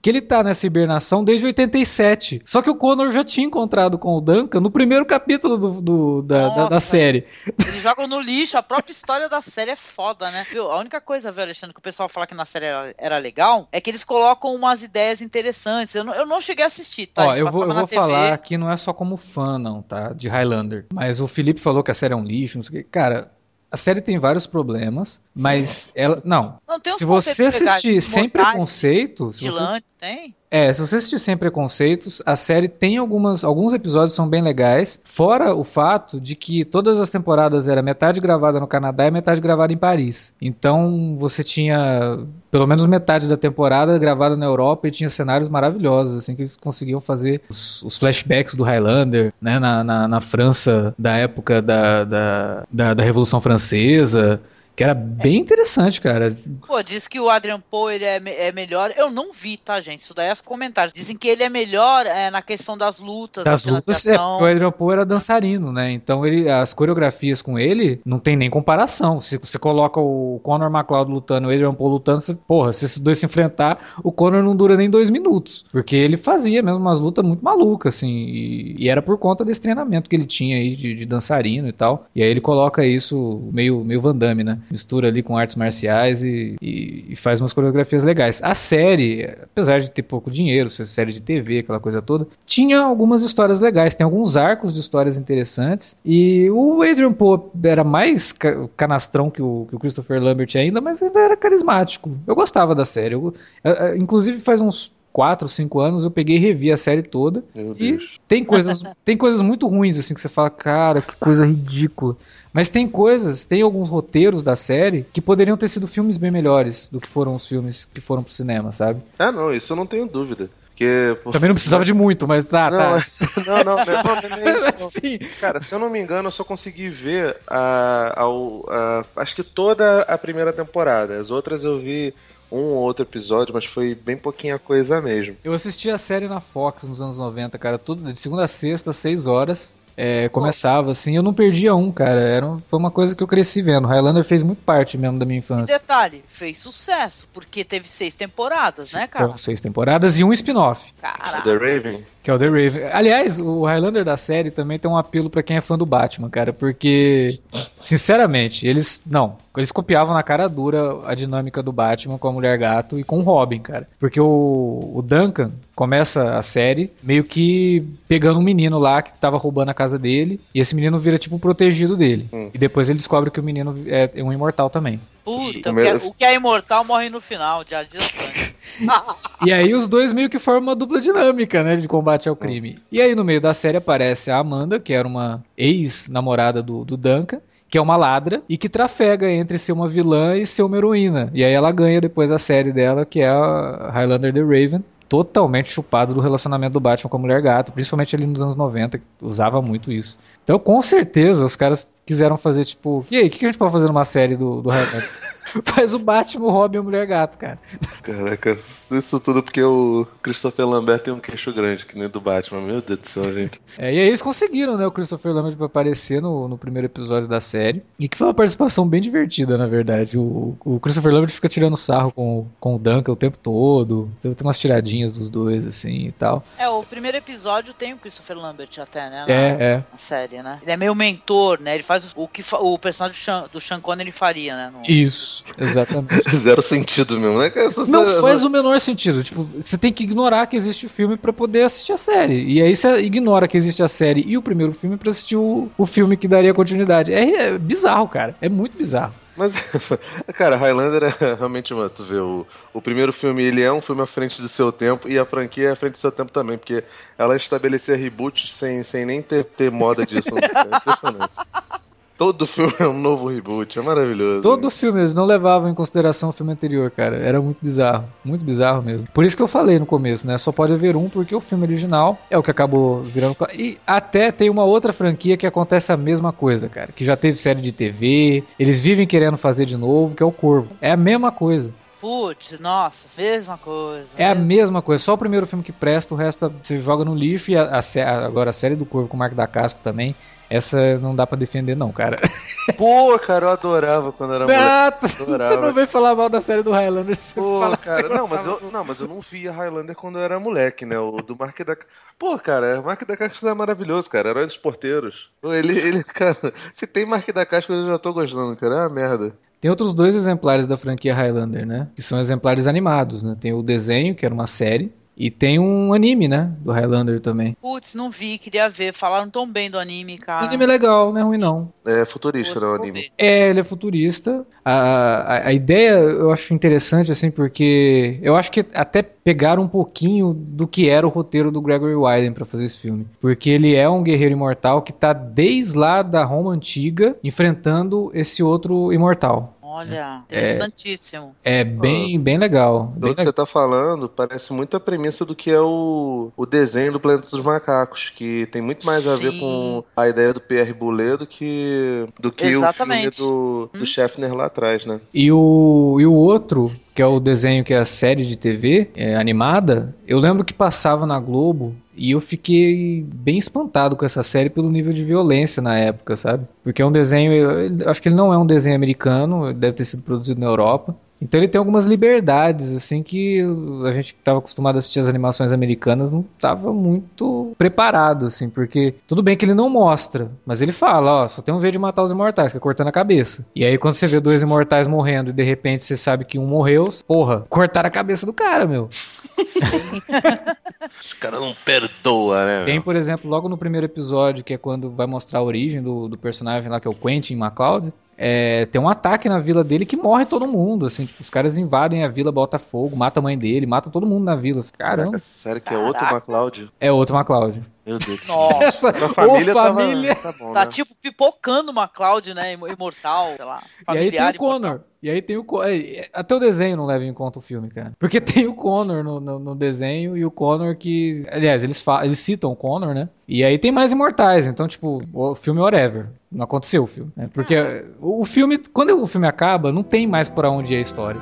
Que ele tá nessa hibernação desde 87. Só que o Connor já tinha encontrado com o Duncan no primeiro capítulo do, do- da, da- da Nossa. série. Eles jogam no lixo, a própria história da série é foda, né? Viu? A única coisa, viu, Alexandre, que o pessoal fala que na série era, era legal é que eles colocam umas ideias interessantes. Eu não, eu não cheguei a assistir, tá? Ó, eu vou, eu vou TV. falar que não é só como fã, não, tá? De Highlander. Mas o Felipe falou que a série é um lixo, não sei o quê. Cara, a série tem vários problemas, mas ela. Não. Não, Se você assistir sem preconceito, se você, tem? É, se você assistir sem preconceitos, a série tem algumas, alguns episódios são bem legais, fora o fato de que todas as temporadas era metade gravada no Canadá e metade gravada em Paris. Então você tinha pelo menos metade da temporada gravada na Europa e tinha cenários maravilhosos, assim, que eles conseguiam fazer os, os flashbacks do Highlander, né, na, na, na França da época da, da, da, da Revolução Francesa. Que era bem interessante, cara. Pô, diz que o Adrian Poe ele é, me- é melhor. Eu não vi, tá, gente? Isso daí é os comentários. Dizem que ele é melhor é, na questão das lutas, Das da lutas, é, o Adrian Poe era dançarino, né? Então ele, as coreografias com ele não tem nem comparação. Se você coloca o Conor McLeod lutando e o Adrian Poe lutando, você, porra, se esses dois se enfrentar, o Conor não dura nem dois minutos. Porque ele fazia mesmo umas lutas muito malucas, assim. E, e era por conta desse treinamento que ele tinha aí de, de dançarino e tal. E aí ele coloca isso meio, meio Van Damme, né? Mistura ali com artes marciais e, e- e faz umas coreografias legais. A série, apesar de ter pouco dinheiro, ser série de TV, aquela coisa toda, tinha algumas histórias legais, tem alguns arcos de histórias interessantes. E o Adrian Poe era mais ca- canastrão que o, que o Christopher Lambert ainda, mas ainda era carismático. Eu gostava da série. Eu- eh, eh, inclusive faz uns 4, 5 anos eu peguei e revi a série toda. Meu E Deus. tem coisas, tem coisas muito ruins, assim, que você fala, cara, que coisa ridícula. Mas tem coisas, tem alguns roteiros da série que poderiam ter sido filmes bem melhores do que foram os filmes que foram pro cinema, sabe? Ah, não, isso eu não tenho dúvida. Porque. pô, Também não precisava de muito, mas tá, Não, tá. não, não, não, não, não é isso, não. Sim. Cara, se eu não me engano, eu só consegui ver a, ao- a- acho que toda a primeira temporada. As outras eu vi um ou outro episódio, mas foi bem pouquinha coisa mesmo. Eu assisti a série na Fox nos anos 90, cara, tudo de segunda a sexta, seis horas. é, começava assim, eu não perdia um, cara. Era, um- foi uma coisa que eu cresci vendo. Highlander fez muito parte mesmo da minha E infância. detalhe, fez sucesso, porque teve seis temporadas, né, cara? Foram seis temporadas e um spin-off. Caraca. The Raven? Que é o The Raven. Aliás, o Highlander da série também tem um apelo pra quem é fã do Batman, cara, porque, sinceramente, eles. Não, eles copiavam na cara dura a dinâmica do Batman com a Mulher Gato e com o Robin, cara. Porque o, o Duncan começa a série meio que pegando um menino lá que tava roubando a casa dele, e esse menino vira tipo o protegido dele. Hum. E depois ele descobre que o menino é um imortal também. Puta, O o que, é, meu- o que é imortal morre no final, já diz Sanji. E aí os dois meio que formam uma dupla dinâmica, né, de combate ao crime. E aí no meio da série aparece a Amanda, que era uma ex-namorada do, do Duncan, que é uma ladra e que trafega entre ser uma vilã e ser uma heroína. E aí ela ganha depois a série dela, que é a Highlander The Raven, totalmente chupado do relacionamento do Batman com a Mulher Gato, principalmente ali nos anos 90, que usava muito isso. Então, com certeza, os caras quiseram fazer tipo, e aí, o que a gente pode fazer numa série do, do Highlander? Faz o Batman, o Robin e a Mulher Gato, cara. Caraca, isso tudo porque o Christopher Lambert tem um queixo grande, que nem do Batman. Meu Deus do céu, gente. É, e aí eles conseguiram, né, o Christopher Lambert pra aparecer no, no primeiro episódio da série. E que foi uma participação bem divertida, na verdade. O, o Christopher Lambert fica tirando sarro com, com o Duncan o tempo todo. Tem umas tiradinhas dos dois, assim, e tal. É, o primeiro episódio tem o Christopher Lambert até, né? na- É, é. Na série, né? Ele é meio mentor, né? Ele faz o que o personagem do Sean, do Sean Connery faria, né? no- Isso, exatamente. Zero sentido mesmo, né? Essa- Não essa- faz o menor sentido. Tipo, você tem que ignorar que existe o filme pra poder assistir a série. E aí você ignora que existe a série e o primeiro filme pra assistir o, o filme que daria continuidade. É, é bizarro, cara. É muito bizarro. Mas, cara, Highlander é realmente uma. Tu vê, o, o primeiro filme ele é um filme à frente do seu tempo e a franquia é à frente do seu tempo também, porque ela estabelecia reboots sem, sem nem ter, ter moda disso. É impressionante. Todo filme é um novo reboot, é maravilhoso. Todo filme, eles não levavam em consideração o filme anterior, cara. Era muito bizarro. Muito bizarro mesmo. Por isso que eu falei no começo, né? Só pode haver um, porque o filme original é o que acabou virando. E até tem uma outra franquia que acontece a mesma coisa, cara. Que já teve série de TV. Eles vivem querendo fazer de novo, que é o Corvo. É a mesma coisa. Putz, nossa, mesma coisa. É a mesma- coisa. Só o primeiro filme que presta, o resto você joga no lixo. E a, a agora a série do Corvo com o Marco da Casco também. Essa não dá pra defender, não, cara. Pô, cara, eu adorava quando era moleque. Você não veio falar mal da série do Highlander. Você Pô, fala cara, você não mas, eu, não, mas eu não via Highlander quando eu era moleque, né? O do Mark da Pô, cara, o Mark da Cascos é maravilhoso, cara. Herói dos porteiros. Ele, ele, cara, se tem Mark da Cascos eu já tô gostando, cara. É uma merda. Tem outros dois exemplares da franquia Highlander, né? Que são exemplares animados, né? Tem o desenho, que era uma série, e tem um anime, né? Do Highlander também. Putz, não vi, queria ver. Falaram tão bem do anime, O cara. anime é legal, não é ruim não. É futurista, né, o anime. É, ele é futurista. A, a, a ideia eu acho interessante, assim, porque eu acho que até pegaram um pouquinho do que era o roteiro do Gregory Wyden pra fazer esse filme. Porque ele é um guerreiro imortal que tá desde lá da Roma Antiga enfrentando esse outro imortal. Olha, interessantíssimo. É bem, bem legal. Bem Pelo que você tá falando, parece muito a premissa do que é o, o desenho do Planeta dos Macacos, que tem muito mais a ver Sim. com a ideia do Pierre Boulet do que, do que o filme do, do Scheffner lá atrás, né? E o, e o outro, que é o desenho que é a série de TV é, animada, eu lembro que passava na Globo e eu fiquei bem espantado com essa série pelo nível de violência na época, sabe? Porque é um desenho, acho que ele não é um desenho americano, deve ter sido produzido na Europa. Então ele tem algumas liberdades, assim, que a gente que estava acostumado a assistir as animações americanas não estava muito preparado, assim, porque tudo bem que ele não mostra, mas ele fala, ó, só tem um jeito de matar os imortais, que é cortando a cabeça. E aí quando você vê dois imortais morrendo e de repente você sabe que um morreu, porra, cortaram a cabeça do cara, meu. Os caras não perdoam, né? Tem, por exemplo, logo no primeiro episódio, que é quando vai mostrar a origem do, do personagem lá, que é o Quentin MacLeod, é, tem um ataque na vila dele que morre todo mundo, assim, tipo, os caras invadem a vila, bota fogo, mata a mãe dele, mata todo mundo na vila. Caramba, Caraca, sério que é outro Caraca. MacLeod? é outro MacLeod. Meu Deus. Nossa, Sua Ô, família, família. Tava, tá bom, tá né? tipo pipocando uma Cloud, né? im- Imortal, sei lá. E aí tem o Connor. E aí tem o Co- é, Até o desenho não leva em conta o filme, cara. Porque tem o Connor no, no, no desenho e o Connor que. Aliás, eles, eles citam o Connor, né? E aí tem mais imortais. Então, tipo, o filme é whatever. Não aconteceu o filme. né? Porque o o filme. Quando o filme acaba, não tem mais pra onde ir a história.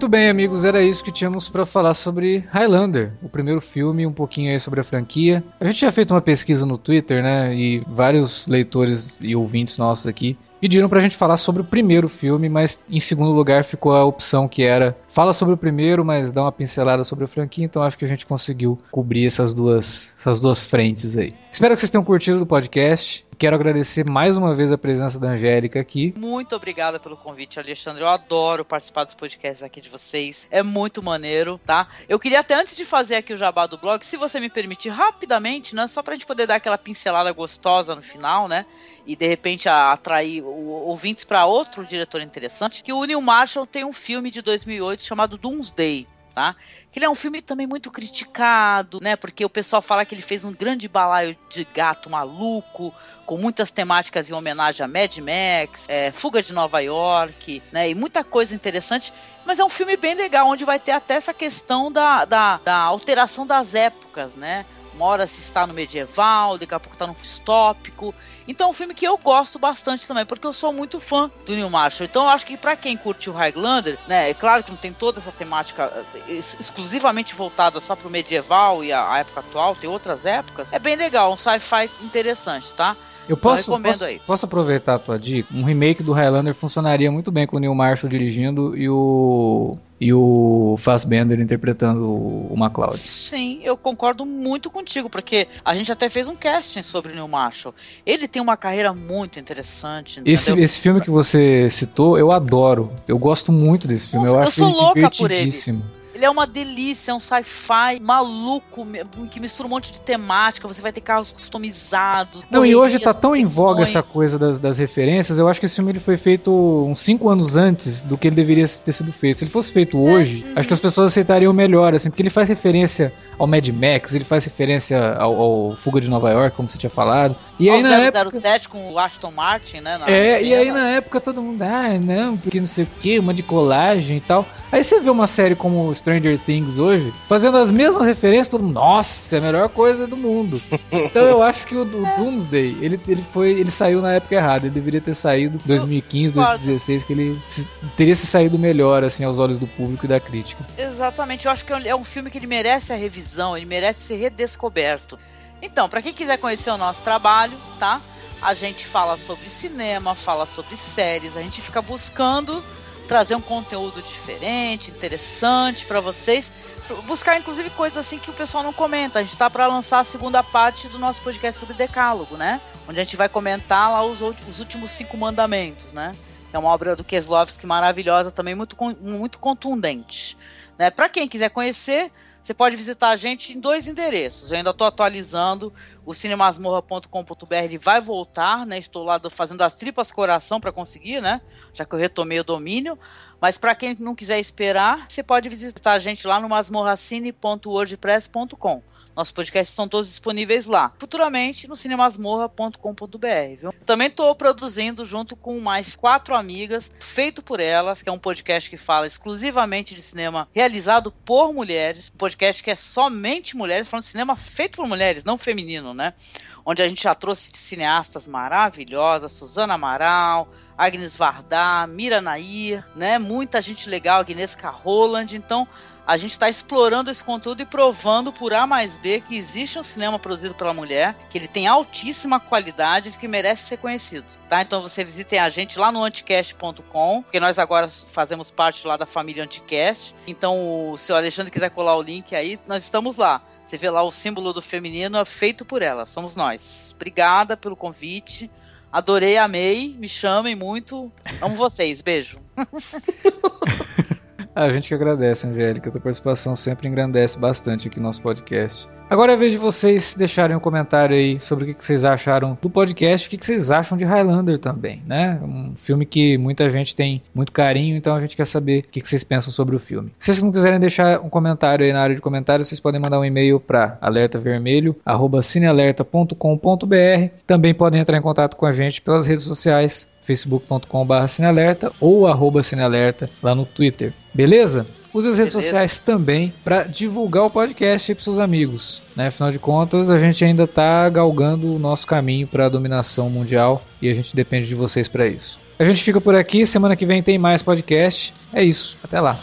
Muito bem, amigos, era isso que tínhamos pra falar sobre Highlander, o primeiro filme, um pouquinho aí sobre a franquia. A gente tinha feito uma pesquisa no Twitter, né, e vários leitores e ouvintes nossos aqui pediram pra gente falar sobre o primeiro filme, mas em segundo lugar ficou a opção que era fala sobre o primeiro, mas dá uma pincelada sobre a franquia, então acho que a gente conseguiu cobrir essas duas, essas duas frentes aí. Espero que vocês tenham curtido o podcast. Quero agradecer mais uma vez a presença da Angélica aqui. Muito obrigada pelo convite, Alexandre. Eu adoro participar dos podcasts aqui de vocês. É muito maneiro, tá? Eu queria até antes de fazer aqui o jabá do blog, se você me permitir rapidamente, né? Só pra gente poder dar aquela pincelada gostosa no final, né? E de repente a- atrair o- ouvintes pra outro diretor interessante, que o Neil Marshall tem um filme de 2008 chamado Doomsday. Tá? Que ele é um filme também muito criticado, né? Porque o pessoal fala que ele fez um grande balaio de gato maluco, com muitas temáticas em homenagem a Mad Max, é, Fuga de Nova York, né? E muita coisa interessante. Mas é um filme bem legal, onde vai ter até essa questão da, da, da alteração das épocas, né? Uma hora se está no medieval, daqui a pouco está no distópico. Então é um filme que eu gosto bastante também, porque eu sou muito fã do Neil Marshall. Então eu acho que pra quem curte o Highlander, né, é claro que não tem toda essa temática eh, ex- exclusivamente voltada só pro medieval e a, época atual, tem outras épocas. É bem legal, um sci-fi interessante, tá? Eu posso, Então, posso, aí. posso aproveitar a tua dica? Um remake do Highlander funcionaria muito bem com o Neil Marshall dirigindo e o e o Fassbender interpretando o MacLeod. Sim, eu concordo muito contigo, porque a gente até fez um casting sobre o Neil Marshall. Ele tem uma carreira muito interessante. Esse, esse filme que você citou, eu adoro. Eu gosto muito desse filme. Nossa, eu eu acho sou ele louca por ele. Ele é uma delícia, é um sci-fi maluco, que mistura um monte de temática. Você vai ter carros customizados. Não, e hoje tá tão em voga essa coisa das, das referências. Eu acho que esse filme ele foi feito uns 5 anos antes do que ele deveria ter sido feito. Se ele fosse feito hoje, uhum. acho que as pessoas aceitariam melhor, assim, porque ele faz referência ao Mad Max, ele faz referência ao, ao Fuga de Nova York, como você tinha falado. E aí Ao na época. 007 com o Aston Martin, né? na É, e aí na época todo mundo, ah, não, porque não sei o que, uma de colagem e tal. Aí você vê uma série como Stranger Things hoje, fazendo as mesmas referências, todo mundo, nossa, é a melhor coisa do mundo. então eu acho que o, o Doomsday, ele, ele foi, ele saiu na época errada, ele deveria ter saído em 2015, Concordo. 2016, que ele se- teria se saído melhor, assim, aos olhos do público e da crítica. Exatamente, eu acho que é um filme que ele merece a revisão, ele merece ser redescoberto. Então, pra quem quiser conhecer o nosso trabalho, tá? A gente fala sobre cinema, fala sobre séries, a gente fica buscando trazer um conteúdo diferente, interessante pra vocês, buscar inclusive coisas assim que o pessoal não comenta. A gente tá pra lançar a segunda parte do nosso podcast sobre Decálogo, né? Onde a gente vai comentar lá os, os últimos cinco mandamentos, né? É uma obra do Keslovski maravilhosa, também muito, muito contundente. Né? Para quem quiser conhecer, você pode visitar a gente em dois endereços. Eu ainda estou atualizando o cinemasmorra.com.br, ele vai voltar, né? Estou lá do- fazendo as tripas coração para conseguir, né? Já que eu retomei o domínio. Mas para quem não quiser esperar, você pode visitar a gente lá no masmorracine.wordpress.com. Nossos podcasts estão todos disponíveis lá. Futuramente no cinemasmorra.com.br. Também estou produzindo junto com mais quatro amigas, feito por elas, que é um podcast que fala exclusivamente de cinema realizado por mulheres. Um podcast que é somente mulheres, falando de cinema feito por mulheres, não feminino, né? Onde a gente já trouxe cineastas maravilhosas, Suzana Amaral, Agnes Varda, Mira Nair, né? Muita gente legal, Agnieszka Roland. Então, a gente está explorando esse conteúdo e provando por A mais B que existe um cinema produzido pela mulher, que ele tem altíssima qualidade e que merece ser conhecido, tá? Então você visitem a gente lá no anticast.com, porque nós agora fazemos parte lá da família Anticast. Então, se o Alexandre quiser colar o link aí, nós estamos lá. Você vê lá o símbolo do feminino é feito por ela, somos nós. Obrigada pelo convite. Adorei, amei, me chamem muito. Amo vocês, beijo. A gente que agradece, Angélica. A tua participação sempre engrandece bastante aqui no nosso podcast. Agora é vez de vocês deixarem um comentário aí sobre o que vocês acharam do podcast, o que vocês acham de Highlander também, né? Um filme que muita gente tem muito carinho, então a gente quer saber o que vocês pensam sobre o filme. Se vocês não quiserem deixar um comentário aí na área de comentários, vocês podem mandar um e-mail para alertavermelho@cinealerta.com.br. Também podem entrar em contato com a gente pelas redes sociais facebook.com.br cinealerta ou arroba cinealerta lá no Twitter. Beleza? Use as redes Beleza. sociais também para divulgar o podcast para seus amigos. Né? Afinal de contas, a gente ainda está galgando o nosso caminho para a dominação mundial e a gente depende de vocês para isso. A gente fica por aqui. Semana que vem tem mais podcast. É isso. Até lá.